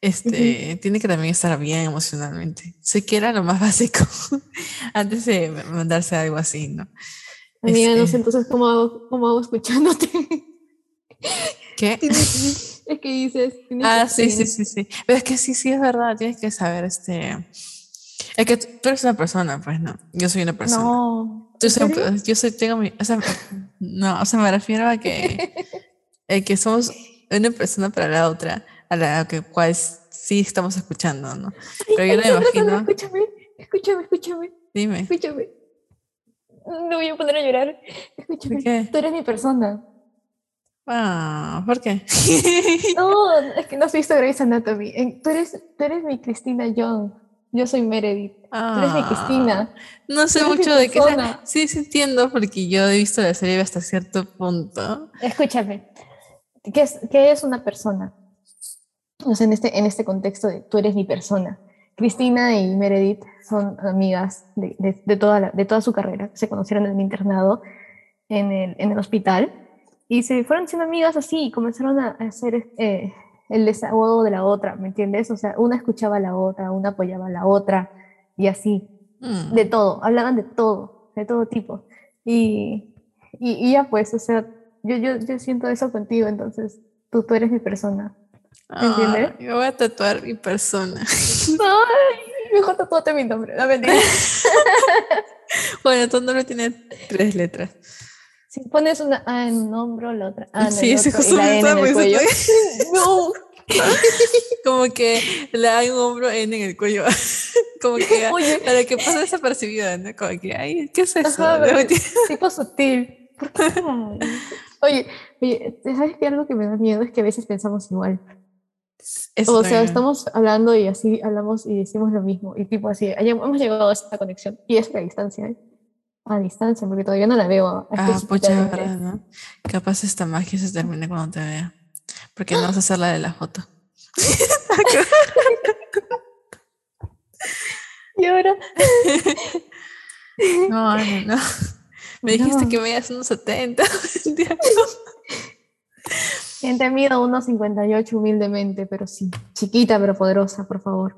este, tiene que también estar bien emocionalmente. Siquiera lo más (laughs) básico, antes de mandarse algo así, ¿no? Amiga, no Este, sé entonces cómo hago, cómo hago escuchándote. ¿Qué? (laughs) Es que dices. Ah, que- sí, sí, sí, sí. Pero es que sí, sí, es verdad, tienes que saber, este, es que tú eres una persona, pues, ¿no? Yo soy una persona. No. Yo pe- yo soy, tengo mi, o sea, no, o sea, me refiero a que, eh, que somos una persona para la otra, a la que cual sí estamos escuchando, ¿no? Pero yo no me imagino, Escúchame, escúchame, escúchame, dime, escúchame. Me voy a poner a llorar. Escúchame. Tú eres mi persona. Ah, ¿por qué? (laughs) No, es que no has visto Grey's Anatomy. Tú eres, tú eres mi Cristina Young. Yo soy Meredith. Tú eres mi Ah, Cristina. No sé mucho de qué, sí, sí entiendo, porque yo he visto la serie hasta cierto punto. Escúchame. ¿Qué es, qué es una persona? O sea, en este, en este contexto de tú eres mi persona. Cristina y Meredith son amigas de, de- de toda, la- de toda su carrera. Se conocieron en el internado, en el, en el hospital, y se fueron siendo amigas así y comenzaron a hacer eh, el desahogo de la otra, ¿me entiendes? O sea, una escuchaba a la otra, una apoyaba a la otra, y así Mm. de todo, hablaban de todo, de todo tipo. Y, y, y ya pues, o sea, yo, yo, yo siento eso contigo, entonces tú, tú eres mi persona. ¿Me entiendes? Ah, yo voy a tatuar mi persona. (laughs) Ay, mejor tatúate mi nombre, la mentira. (laughs) Bueno, tu nombre tiene tres letras. Si pones una A en un hombro, la otra A en Sí, el sí, otro y justo la N en el cuello. No, (laughs) Como que le hay un hombro N en el cuello. (laughs) Como que oye, para que pase desapercibida, ¿no? Como que, ay, ¿qué es eso? Ajá, No, tipo sutil. ¿Por qué? (laughs) Oye, oye, ¿sabes qué? Algo que me da miedo es que a veces pensamos igual. Eso O sea, estamos hablando y así hablamos y decimos lo mismo. Y tipo así, hemos llegado a esa conexión. Y es a distancia, ¿eh? A distancia, porque todavía no la veo. Ah, pucha, verdad, ¿no? Capaz esta magia se termine cuando te vea. Porque no vas a hacer la de la foto. Y ahora, (laughs) No, no, no. Me dijiste No. que me veías unos 70. (laughs) gente mido 1,58 humildemente, pero sí. Chiquita pero poderosa, por favor.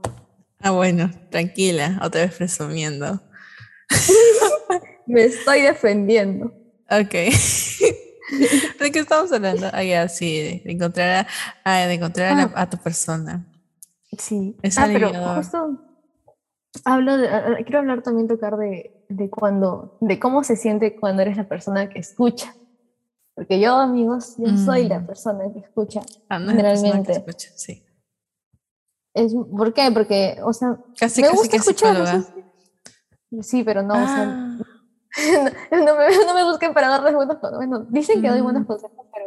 ah, bueno, tranquila, otra vez presumiendo. (laughs) Me estoy defendiendo. Ok. (laughs) ¿De qué estamos hablando? Ah, ya, sí, de, encontrar, a, ah, de encontrar a, la- a tu persona. Sí. Es ah, pero justo hablo de, ah, ah, quiero hablar también tocar de, de cuando, de cómo se siente cuando eres la persona que escucha. Porque yo, amigos, yo soy la Mm. persona que escucha. Ah, no es la persona que Generalmente. escucha, sí. Es, ¿Por qué? Porque, o sea, Casi, me casi gusta que escuchar. sea, Sí, pero no, o sea, Ah, (laughs) no, me, no me busquen para darles buenos consejos. Bueno, dicen que doy buenos Mm. consejos, pero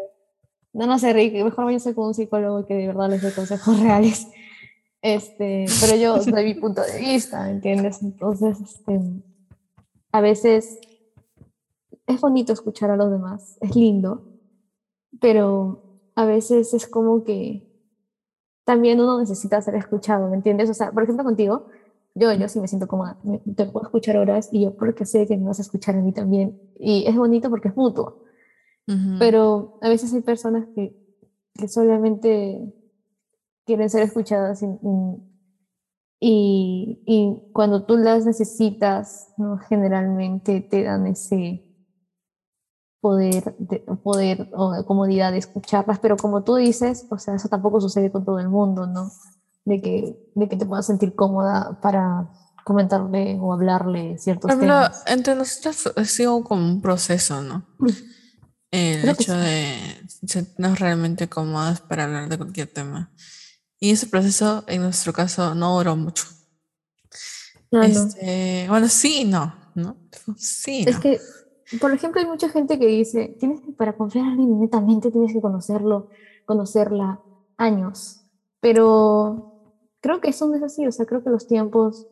no, no sé, Rick, mejor vaya con un psicólogo que de verdad les dé consejos (laughs) reales. Este, pero yo doy mi punto de vista, ¿entiendes? Entonces, este, a veces es bonito escuchar a los demás, es lindo, pero a veces es como que también uno necesita ser escuchado, ¿me entiendes? O sea, por ejemplo, contigo, yo, yo sí me siento cómoda, me- te puedo escuchar horas y yo porque sé que me vas a escuchar a mí también. Y es bonito porque es mutuo, Ujú. pero a veces hay personas que, que solamente quieren ser escuchadas y, y, y cuando tú las necesitas, ¿no? generalmente te dan ese poder, de, poder o comodidad de escucharlas, pero como tú dices, o sea, eso tampoco sucede con todo el mundo, ¿no? De que, de que te puedas sentir cómoda para comentarle o hablarle ciertos ejemplo, temas. entre nosotros ha sido como un proceso, ¿no? El Creo hecho sí. de sentirnos realmente cómodas para hablar de cualquier tema. Y ese proceso, en nuestro caso, no duró mucho. No, no. Este, bueno, sí y no, ¿no? Sí y Es no. que, por ejemplo, hay mucha gente que dice, tienes que, para confiar en alguien, netamente tienes que conocerlo, conocerla años. Pero creo que es así, o sea, creo que los tiempos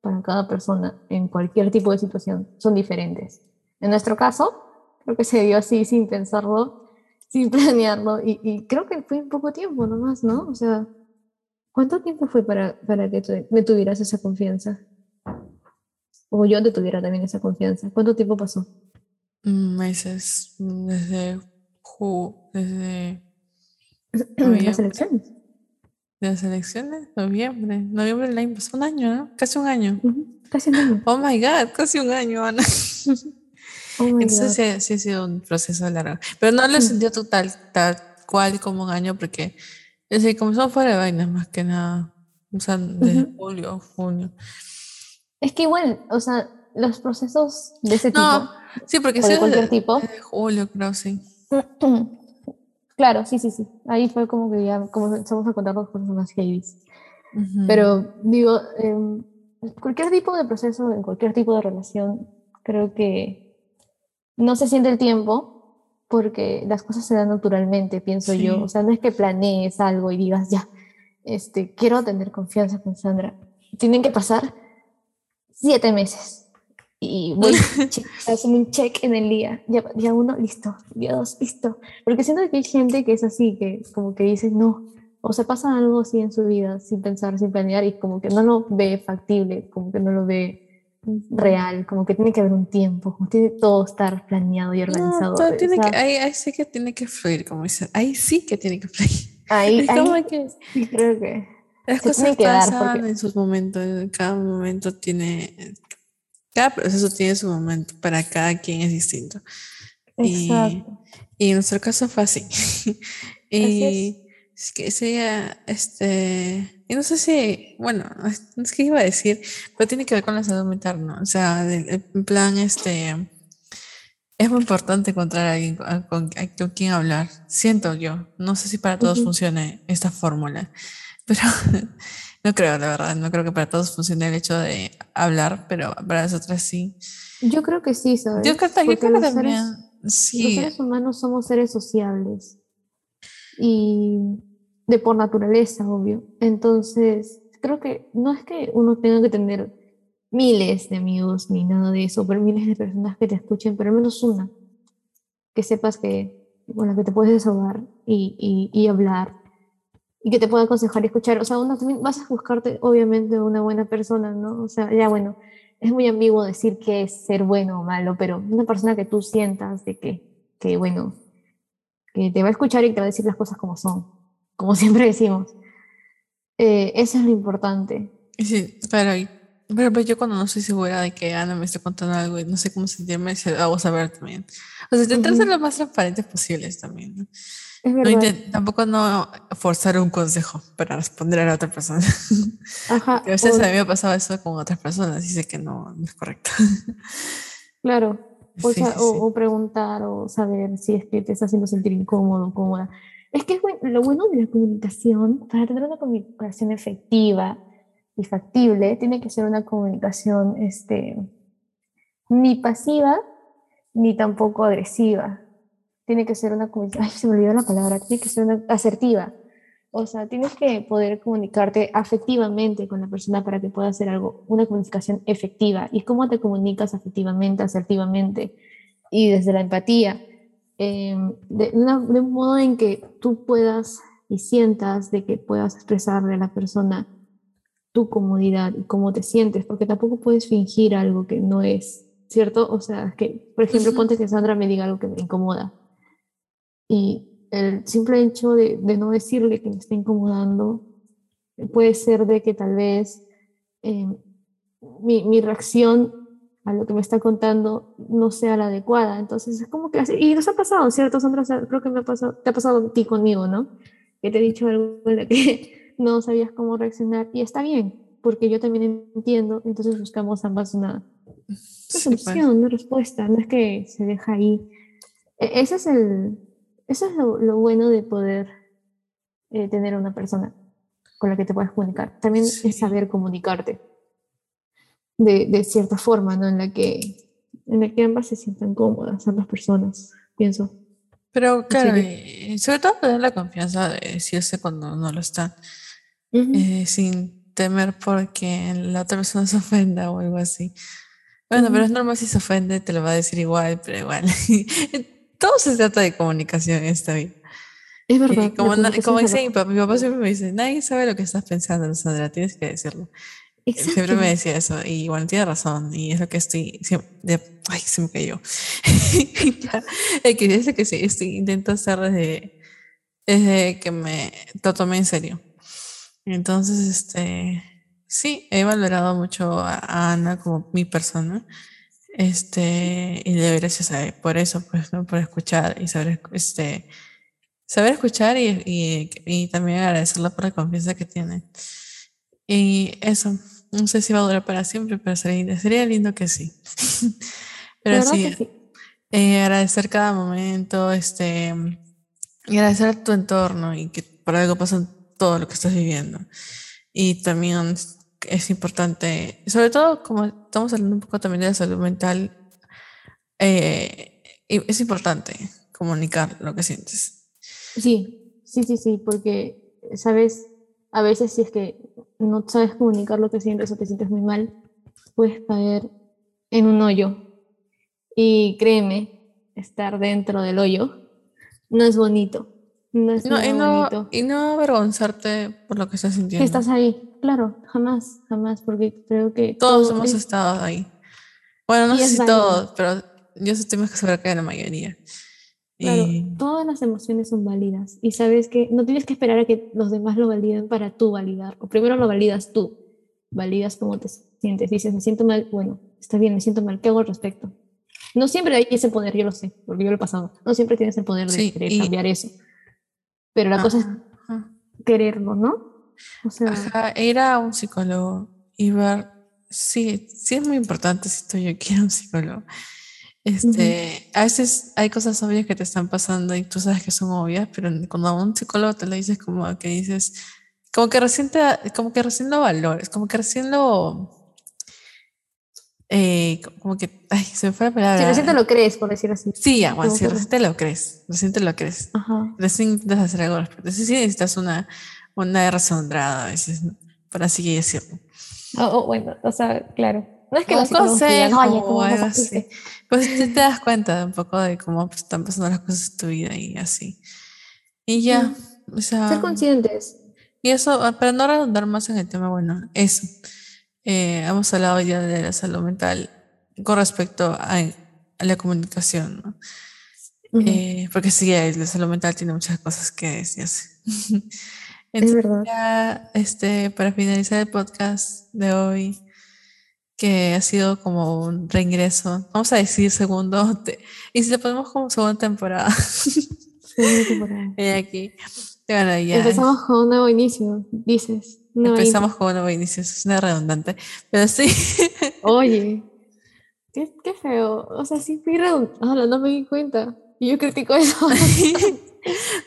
para cada persona en cualquier tipo de situación son diferentes. En nuestro caso, creo que se dio así sin pensarlo, sin (laughs) planearlo, y, y creo que fue en poco tiempo nomás, ¿no? O sea, ¿cuánto tiempo fue para, para que me tuvieras esa confianza? O yo te tuviera también esa confianza. ¿Cuánto tiempo pasó? Mm, Meses, desde, ju- desde (clears throat) Las elecciones. De las elecciones, noviembre, noviembre del año pasado, un año, ¿no? Casi un año. Ujú, Casi un año. Oh my God, casi un año, Ana. (laughs) Oh Entonces sí, ha- sí ha sido un proceso largo. Pero no lo he sentido total, tal cual como un año, porque desde que comenzó fuera de vainas más que nada. O sea, desde Ujú. julio, junio. Es que igual, o sea, los procesos de ese tipo, No, sí, porque sí, de cualquier desde, tipo, desde julio, creo, sí. (clears throat) (clears throat) claro, sí, sí, sí. Ahí fue como que ya comenzamos a contar las cosas más heavy. Ujú. Pero digo, em, cualquier tipo de proceso, en cualquier tipo de relación, creo que no se siente el tiempo porque las cosas se dan naturalmente, pienso yo. O sea, no es que planees algo y digas, ya, este, quiero tener confianza con Sandra. Tienen que pasar siete meses. Y voy (laughs) haciendo un check en el día. Ya, ya uno, listo. Día dos, listo. Porque siento que hay gente que es así, que como que dice, no. O se pasa algo así en su vida, sin pensar, sin planear, y como que no lo ve factible, como que no lo ve real, como que tiene que haber un tiempo, como tiene todo estar planeado y No, organizado. todo o tiene que, ahí, ahí sí que tiene que fluir, como dicen. Ahí sí que tiene que fluir. ahí, Es como ahí que creo que las cosas que pasan porque- en sus momentos. Cada momento tiene. Cada proceso tiene su momento. Para cada quien es distinto. Y, Exacto. y en nuestro caso fue así. (laughs) es. y es que sería, este, y no sé si, bueno, es- no es que iba a decir, pero tiene que ver con la salud mental, ¿no? O sea, en plan, este, es muy importante encontrar a alguien con, con- con quien hablar, siento yo. No sé si para todos Ujú. funcione esta fórmula, (laughs) pero no creo, la verdad, no creo que para todos funcione el hecho de hablar, pero para nosotras sí. Yo creo que sí, ¿sabes? Yo creo, yo Porque creo que también, seres, los seres humanos somos seres sociables y de por naturaleza, obvio. Entonces, creo que no es que uno tenga que tener miles de amigos ni nada de eso, pero miles de personas que te escuchen, pero al menos una, que sepas que, bueno, que te puedes desahogar y, y, y hablar y que te pueda aconsejar y escuchar. O sea, uno también vas a buscarte, obviamente, una buena persona, ¿no? O sea, ya bueno, es muy ambiguo decir que es ser bueno o malo, pero una persona que tú sientas de que, que bueno, que te va a escuchar y te va a decir las cosas como son, como (laughs) siempre decimos. Eh, eso es lo importante. Sí, pero, pero, pues yo cuando no estoy segura de que Ana me está contando algo y no sé cómo sentirme, se lo hago saber también. O sea, intentar ser Ujú. lo más transparentes posibles también. ¿no? No tampoco no forzar un consejo para responder a la otra persona. (laughs) Ajá, a veces o- a mí me ha pasado eso con otras personas y sé que no, no es correcto. (laughs) claro. O, Sí, sea, sí, o, sí. o preguntar o saber si es que te está haciendo sentir incómodo, cómoda. Es que es lo bueno de la comunicación, para tener una comunicación efectiva y factible, tiene que ser una comunicación este, ni pasiva ni tampoco agresiva. Tiene que ser una (laughs) ay, se me olvidó la palabra, tiene que ser una asertiva. O sea, tienes que poder comunicarte afectivamente con la persona para que pueda hacer algo, una comunicación efectiva. ¿Y cómo te comunicas afectivamente, asertivamente? Y desde la empatía, eh, de, una- de un modo en que tú puedas y sientas de que puedas expresarle a la persona tu comodidad y cómo te sientes, porque tampoco puedes fingir algo que no es, ¿cierto? O sea, que, por ejemplo, ponte que Sandra me diga algo que me incomoda y el simple hecho de, de no decirle que me está incomodando puede ser de que tal vez eh, mi, mi reacción a lo que me está contando no sea la adecuada. Entonces es como que así, y nos ha pasado, ¿cierto, Sandra? Creo que me ha pasado, te ha pasado a ti conmigo, ¿no? Que te he dicho algo en lo que (laughs) no sabías cómo reaccionar y está bien, porque yo también entiendo, entonces buscamos ambas una, una pues. solución, una respuesta, no es que se deja ahí. E- Ese es el, eso es lo, lo bueno de poder eh, tener a una persona con la que te puedes comunicar. También Sí. es saber comunicarte de, de cierta forma, ¿no? En la que en la que ambas se sientan cómodas, ambas personas, pienso. Pero claro, y sobre todo tener la confianza de decirse cuando no lo están, Ujú. eh, sin temer porque la otra persona (laughs) se ofenda o algo así. Bueno, pero es normal si se ofende, te lo va a decir igual, pero igual. (laughs) Todo se trata de comunicación en esta vida. es Y verdad. la como, na- como es dice mi papá, mi papá siempre me dice, nadie sabe lo que estás pensando, Sandra, tienes que decirlo. Siempre Exacto. me decía eso, y bueno, tiene razón, y es lo que estoy, siem- de- ay, se me cayó. (laughs) Que dice que sí, estoy, intento hacer desde, desde que me lo tomé en serio. Entonces, este, sí, he valorado mucho a, a Ana como mi persona, este, y le doy gracias a él por eso, pues, ¿no? Por escuchar y saber, este, saber escuchar y, y, y también agradecerla por la confianza que tiene. Y eso, no sé si va a durar para siempre, pero sería, sería lindo que sí. (laughs) Pero sí, que sí. eh, agradecer cada momento, este, y agradecer tu entorno y que por algo pasa todo lo que estás viviendo. Y también es importante, sobre todo como estamos hablando un poco también de la salud mental, eh, es importante comunicar lo que sientes. Sí, sí, sí, sí, porque, sabes, a veces si es que no sabes comunicar lo que sientes o te sientes muy mal, puedes caer en un hoyo. Y créeme, estar dentro del hoyo no es bonito. No es No, nada y, no, bonito. y no avergonzarte por lo que estás sintiendo. estás ahí, claro, jamás, jamás, porque creo que Todos todo hemos es- estado ahí. Bueno, no sé si todos, pero yo estoy más que segura que la mayoría. Claro, Y todas las emociones son válidas y sabes que no tienes que esperar a que los demás lo validen para tú validar. O primero lo validas tú, validas cómo te sientes. Dices, me siento mal, bueno, está bien, me siento mal, ¿qué hago al respecto? No siempre hay ese poder, yo lo sé, porque yo lo he pasado. No siempre tienes el poder de Sí, querer y- cambiar eso. Pero la cosa es quererlo, ¿no? O sea, Ajá, ir a un psicólogo y ver, sí, sí es muy importante si tú yo quiero un psicólogo. Este, a veces hay cosas obvias que te están pasando y tú sabes que son obvias, pero cuando a un psicólogo te lo dices como que dices, como que recién te, como que recién lo valores, como que recién lo, eh, como que, ay, se me fue la palabra. si recién te lo crees, por decir así. Sí, sí, que- recién te lo crees, recién te lo crees. Ajá. Recién intentas hacer algo al respecto. Sí necesitas una, una resondrada a veces, ¿no? por así decirlo. O- o bueno, o sea, claro. No es que Un consejo oye, ¿cómo o algo así. sentirte?". Pues te, (laughs) te das cuenta de un poco de cómo pues, están pasando las cosas en tu vida y así. Y ya, o sea, Ser conscientes. y eso, ah, para no redundar más en el tema, bueno, eso. Eh, hemos hablado día de la salud mental con respecto a, a la comunicación, ¿no? Ujú, Eh, porque sí, la salud mental tiene muchas cosas que decirse. (laughs) es Entonces, verdad. ya, este, para finalizar el podcast de hoy, que ha sido como un reingreso, vamos a decir segundo, te- y si le ponemos como segunda temporada (laughs) Segunda temporada. (laughs) eh, aquí, bueno, ya Empezamos con un nuevo inicio, dices. nueva empezamos con un nuevo inicio, es una redundante, pero sí. (laughs) Oye, qué, qué feo. O sea, sí fui redundante. no me di cuenta. Y yo critico eso.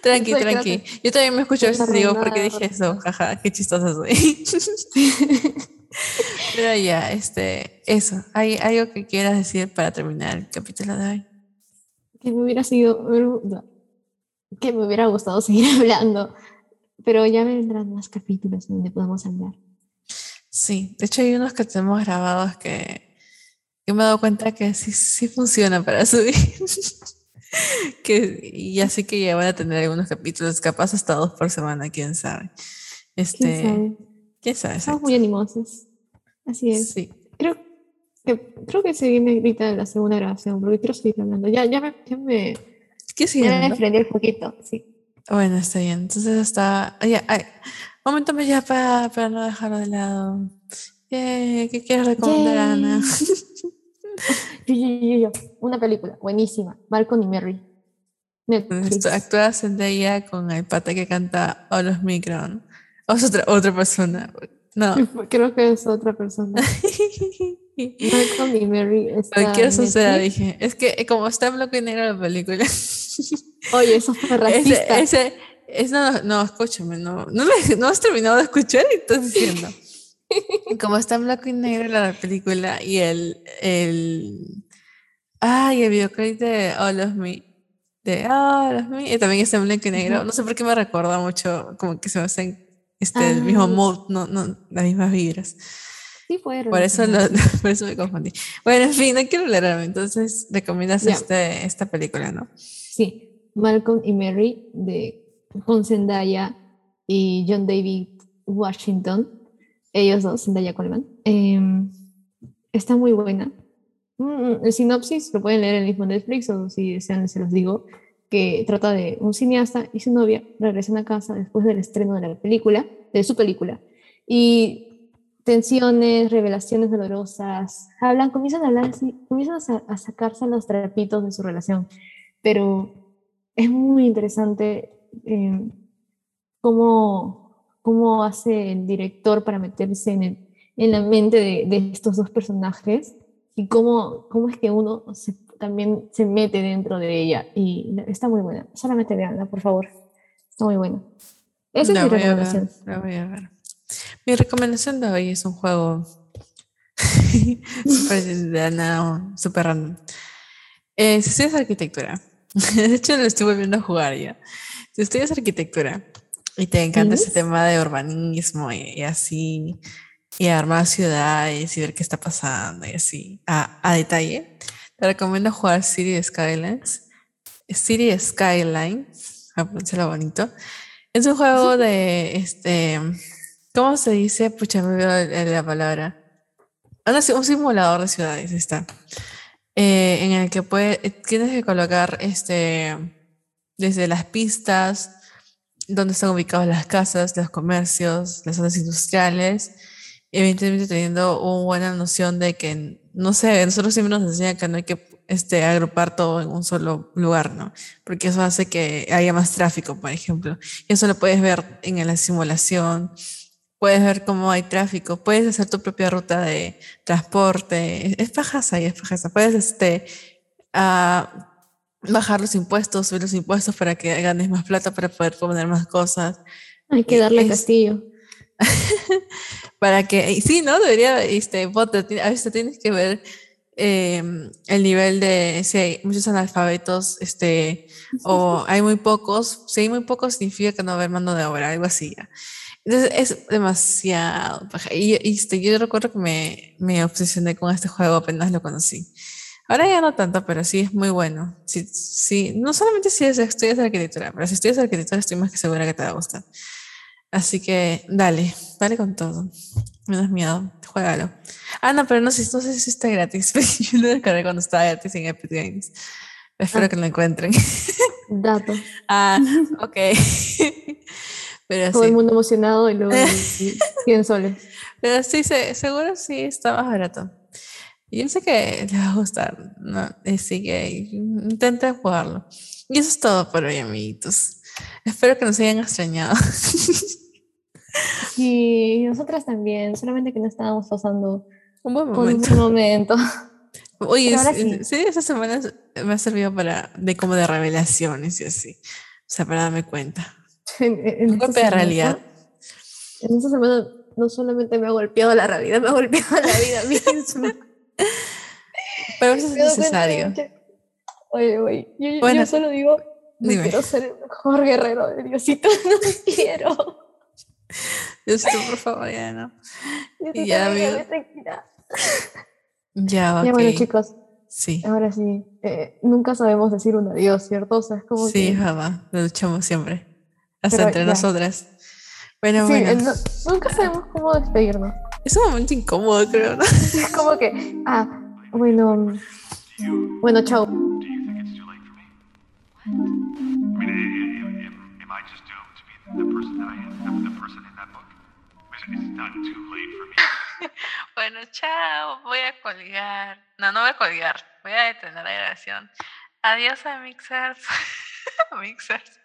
Tranqui, Soy tranqui. Yo también me escucho a veces digo, ¿por qué dije eso? Jaja, qué chistosa soy. (laughs) Pero ya, este, eso. ¿Hay algo que quieras decir para terminar el capítulo de hoy? que me hubiera sido. Que me hubiera gustado seguir (laughs) hablando. Pero ya vendrán más capítulos donde podamos hablar. Sí, de hecho hay unos que tenemos grabados que, que me he dado cuenta que sí, sí funciona para (laughs) subir. (laughs) que, y así que ya van a tener algunos capítulos, capaz hasta dos por semana, quién sabe. Este, ¿Quién sabe? ¿Quién sabe? Estamos muy animosos. Así es. Sí. Creo que, creo que se viene ahorita la segunda grabación, porque quiero seguir hablando. Ya, ya me, ya me, ¿Qué sigue? ya me no? prendí el poquito, sí. Bueno, está bien. Entonces hasta... Ya, ay, momento más ya para, para no dejarlo de lado. ¿Qué quieres recomendar, Ana? (laughs) Yo, yo, yo, yo. Una película buenísima, Malcolm y Mary. Netflix. Actúa Zendaya con el pata que canta All of Me Ground. O es otra, otra persona. No. (laughs) Creo que es otra persona. (laughs) Malcolm y Mary Cualquier suceda, dije. Es que eh, como está en blanco y negro la película. (laughs) Oye, eso fue ese, racista. ese, es- no, no, escúchame, no, no, me- no has terminado de escuchar y estás diciendo. (laughs) Como está en blanco y negro la película y el, el, ay, el videoclip de All of Me, de All of Me, y también está en blanco y negro. No sé por qué me recuerda mucho, como que se me hacen este, el mismo Ah. mood, no, no, las mismas vibras. Sí, fue Por eso, lo- (laughs) por eso me confundí. Bueno, en fin, no quiero alargarme. Entonces, recomiendas este, esta película, ¿no? Sí, Malcolm y Mary de con Zendaya y John David Washington. Ellos dos, Zendaya Coleman. Em, está muy buena. Mm, el sinopsis lo pueden leer en el mismo Netflix o si desean se los digo, que trata de un cineasta y su novia regresan a casa después del estreno de la película, de su película, y tensiones, revelaciones dolorosas, hablan, comienzan a hablar así, comienzan a, a sacarse los trapitos de su relación, pero es muy interesante eh, cómo, cómo hace el director para meterse en, el- en la mente de, de estos dos personajes y cómo, cómo es que uno se- también se mete dentro de ella. Y está muy buena. Solamente veanla, por favor. Está muy buena. Esa La es mi a ver, recomendación. la voy a ver. Mi recomendación de hoy es un juego (laughs) súper de nada, súper random. Eh, si estudias arquitectura, (laughs) de hecho lo estoy volviendo a jugar ya. Si estudias arquitectura y te encanta ese Yes. tema de urbanismo y, y así, y armar ciudades y ver qué está pasando y así, a, a detalle, te recomiendo jugar City Skylines. City Skylines, a pronunciarlo bonito. Es un juego de, este, ¿cómo se dice? Pucha, me olvidó la palabra. Un simulador de ciudades está. Eh, en el que puede, tienes que colocar este, desde las pistas, donde están ubicadas las casas, los comercios, las zonas industriales, evidentemente teniendo una buena noción de que, no sé, nosotros siempre nos enseñan que no hay que este, agrupar todo en un solo lugar, ¿no? Porque eso hace que haya más tráfico, por ejemplo. Y eso lo puedes ver en la simulación, puedes ver cómo hay tráfico, puedes hacer tu propia ruta de transporte. Es, es pajaza y es pajaza. Puedes este, ah, bajar los impuestos, subir los impuestos para que ganes más plata para poder poner más cosas. Hay que darle es- castillo. (laughs) Para que, y sí, ¿no? Debería, este, a veces tienes que ver em, el nivel de, si hay muchos analfabetos, este, o (laughs) hay muy pocos, si hay muy pocos significa que no va a haber mano de obra, algo así. ya. Entonces es demasiado. Y, y, este, yo recuerdo que me, me obsesioné con este juego apenas lo conocí. Ahora ya no tanto, pero sí es muy bueno. Sí, sí, no solamente si es- estudias arquitectura, pero si estudias arquitectura estoy más que segura que te va a gustar. Así que dale, dale con todo. Menos miedo, juégalo. Ah, no, pero no sé, no sé si está gratis. (laughs) Yo lo descargué cuando estaba gratis en Epic Games. Espero Ah. que lo encuentren. Dato. (laughs) ah, ok. (laughs) pero Todo el sí, mundo emocionado y luego y- 100 soles. pero sí, se- seguro sí está más barato. Y Yo sé que les va a gustar, ¿no? Así que intenten jugarlo. Y eso es todo por hoy, amiguitos. Espero que nos hayan extrañado. Y nosotras también, solamente que no estábamos pasando Un buen un momento. Oye, sí. sí, esta semana me ha servido para, de como de revelaciones y así. O sea, para darme cuenta. En, en Un golpe de realidad. En esta semana no solamente me ha golpeado la realidad, me ha golpeado la vida misma. (laughs) Pero eso es necesario. Oye, oye, yo, bueno, solo digo, quiero ser el mejor guerrero de Diosito, (laughs) no quiero. Diosito, por favor, ya no. Yo te ya, ya, okay. ya, bueno, chicos. Sí. Ahora sí, eh, nunca sabemos decir un adiós, ¿cierto? O sea, es como sí, que... jamás, lo luchamos siempre, hasta entre nosotras. Bueno, sí, bueno. Eh, nunca sabemos cómo despedirnos. Es un momento incómodo, creo, ¿no? (laughs) Es como que, ah, bueno, bueno, chao. (laughs) Bueno, chao, voy a colgar. No, no voy a colgar, voy a detener la grabación. Adiós a Mixers. (laughs) Mixers.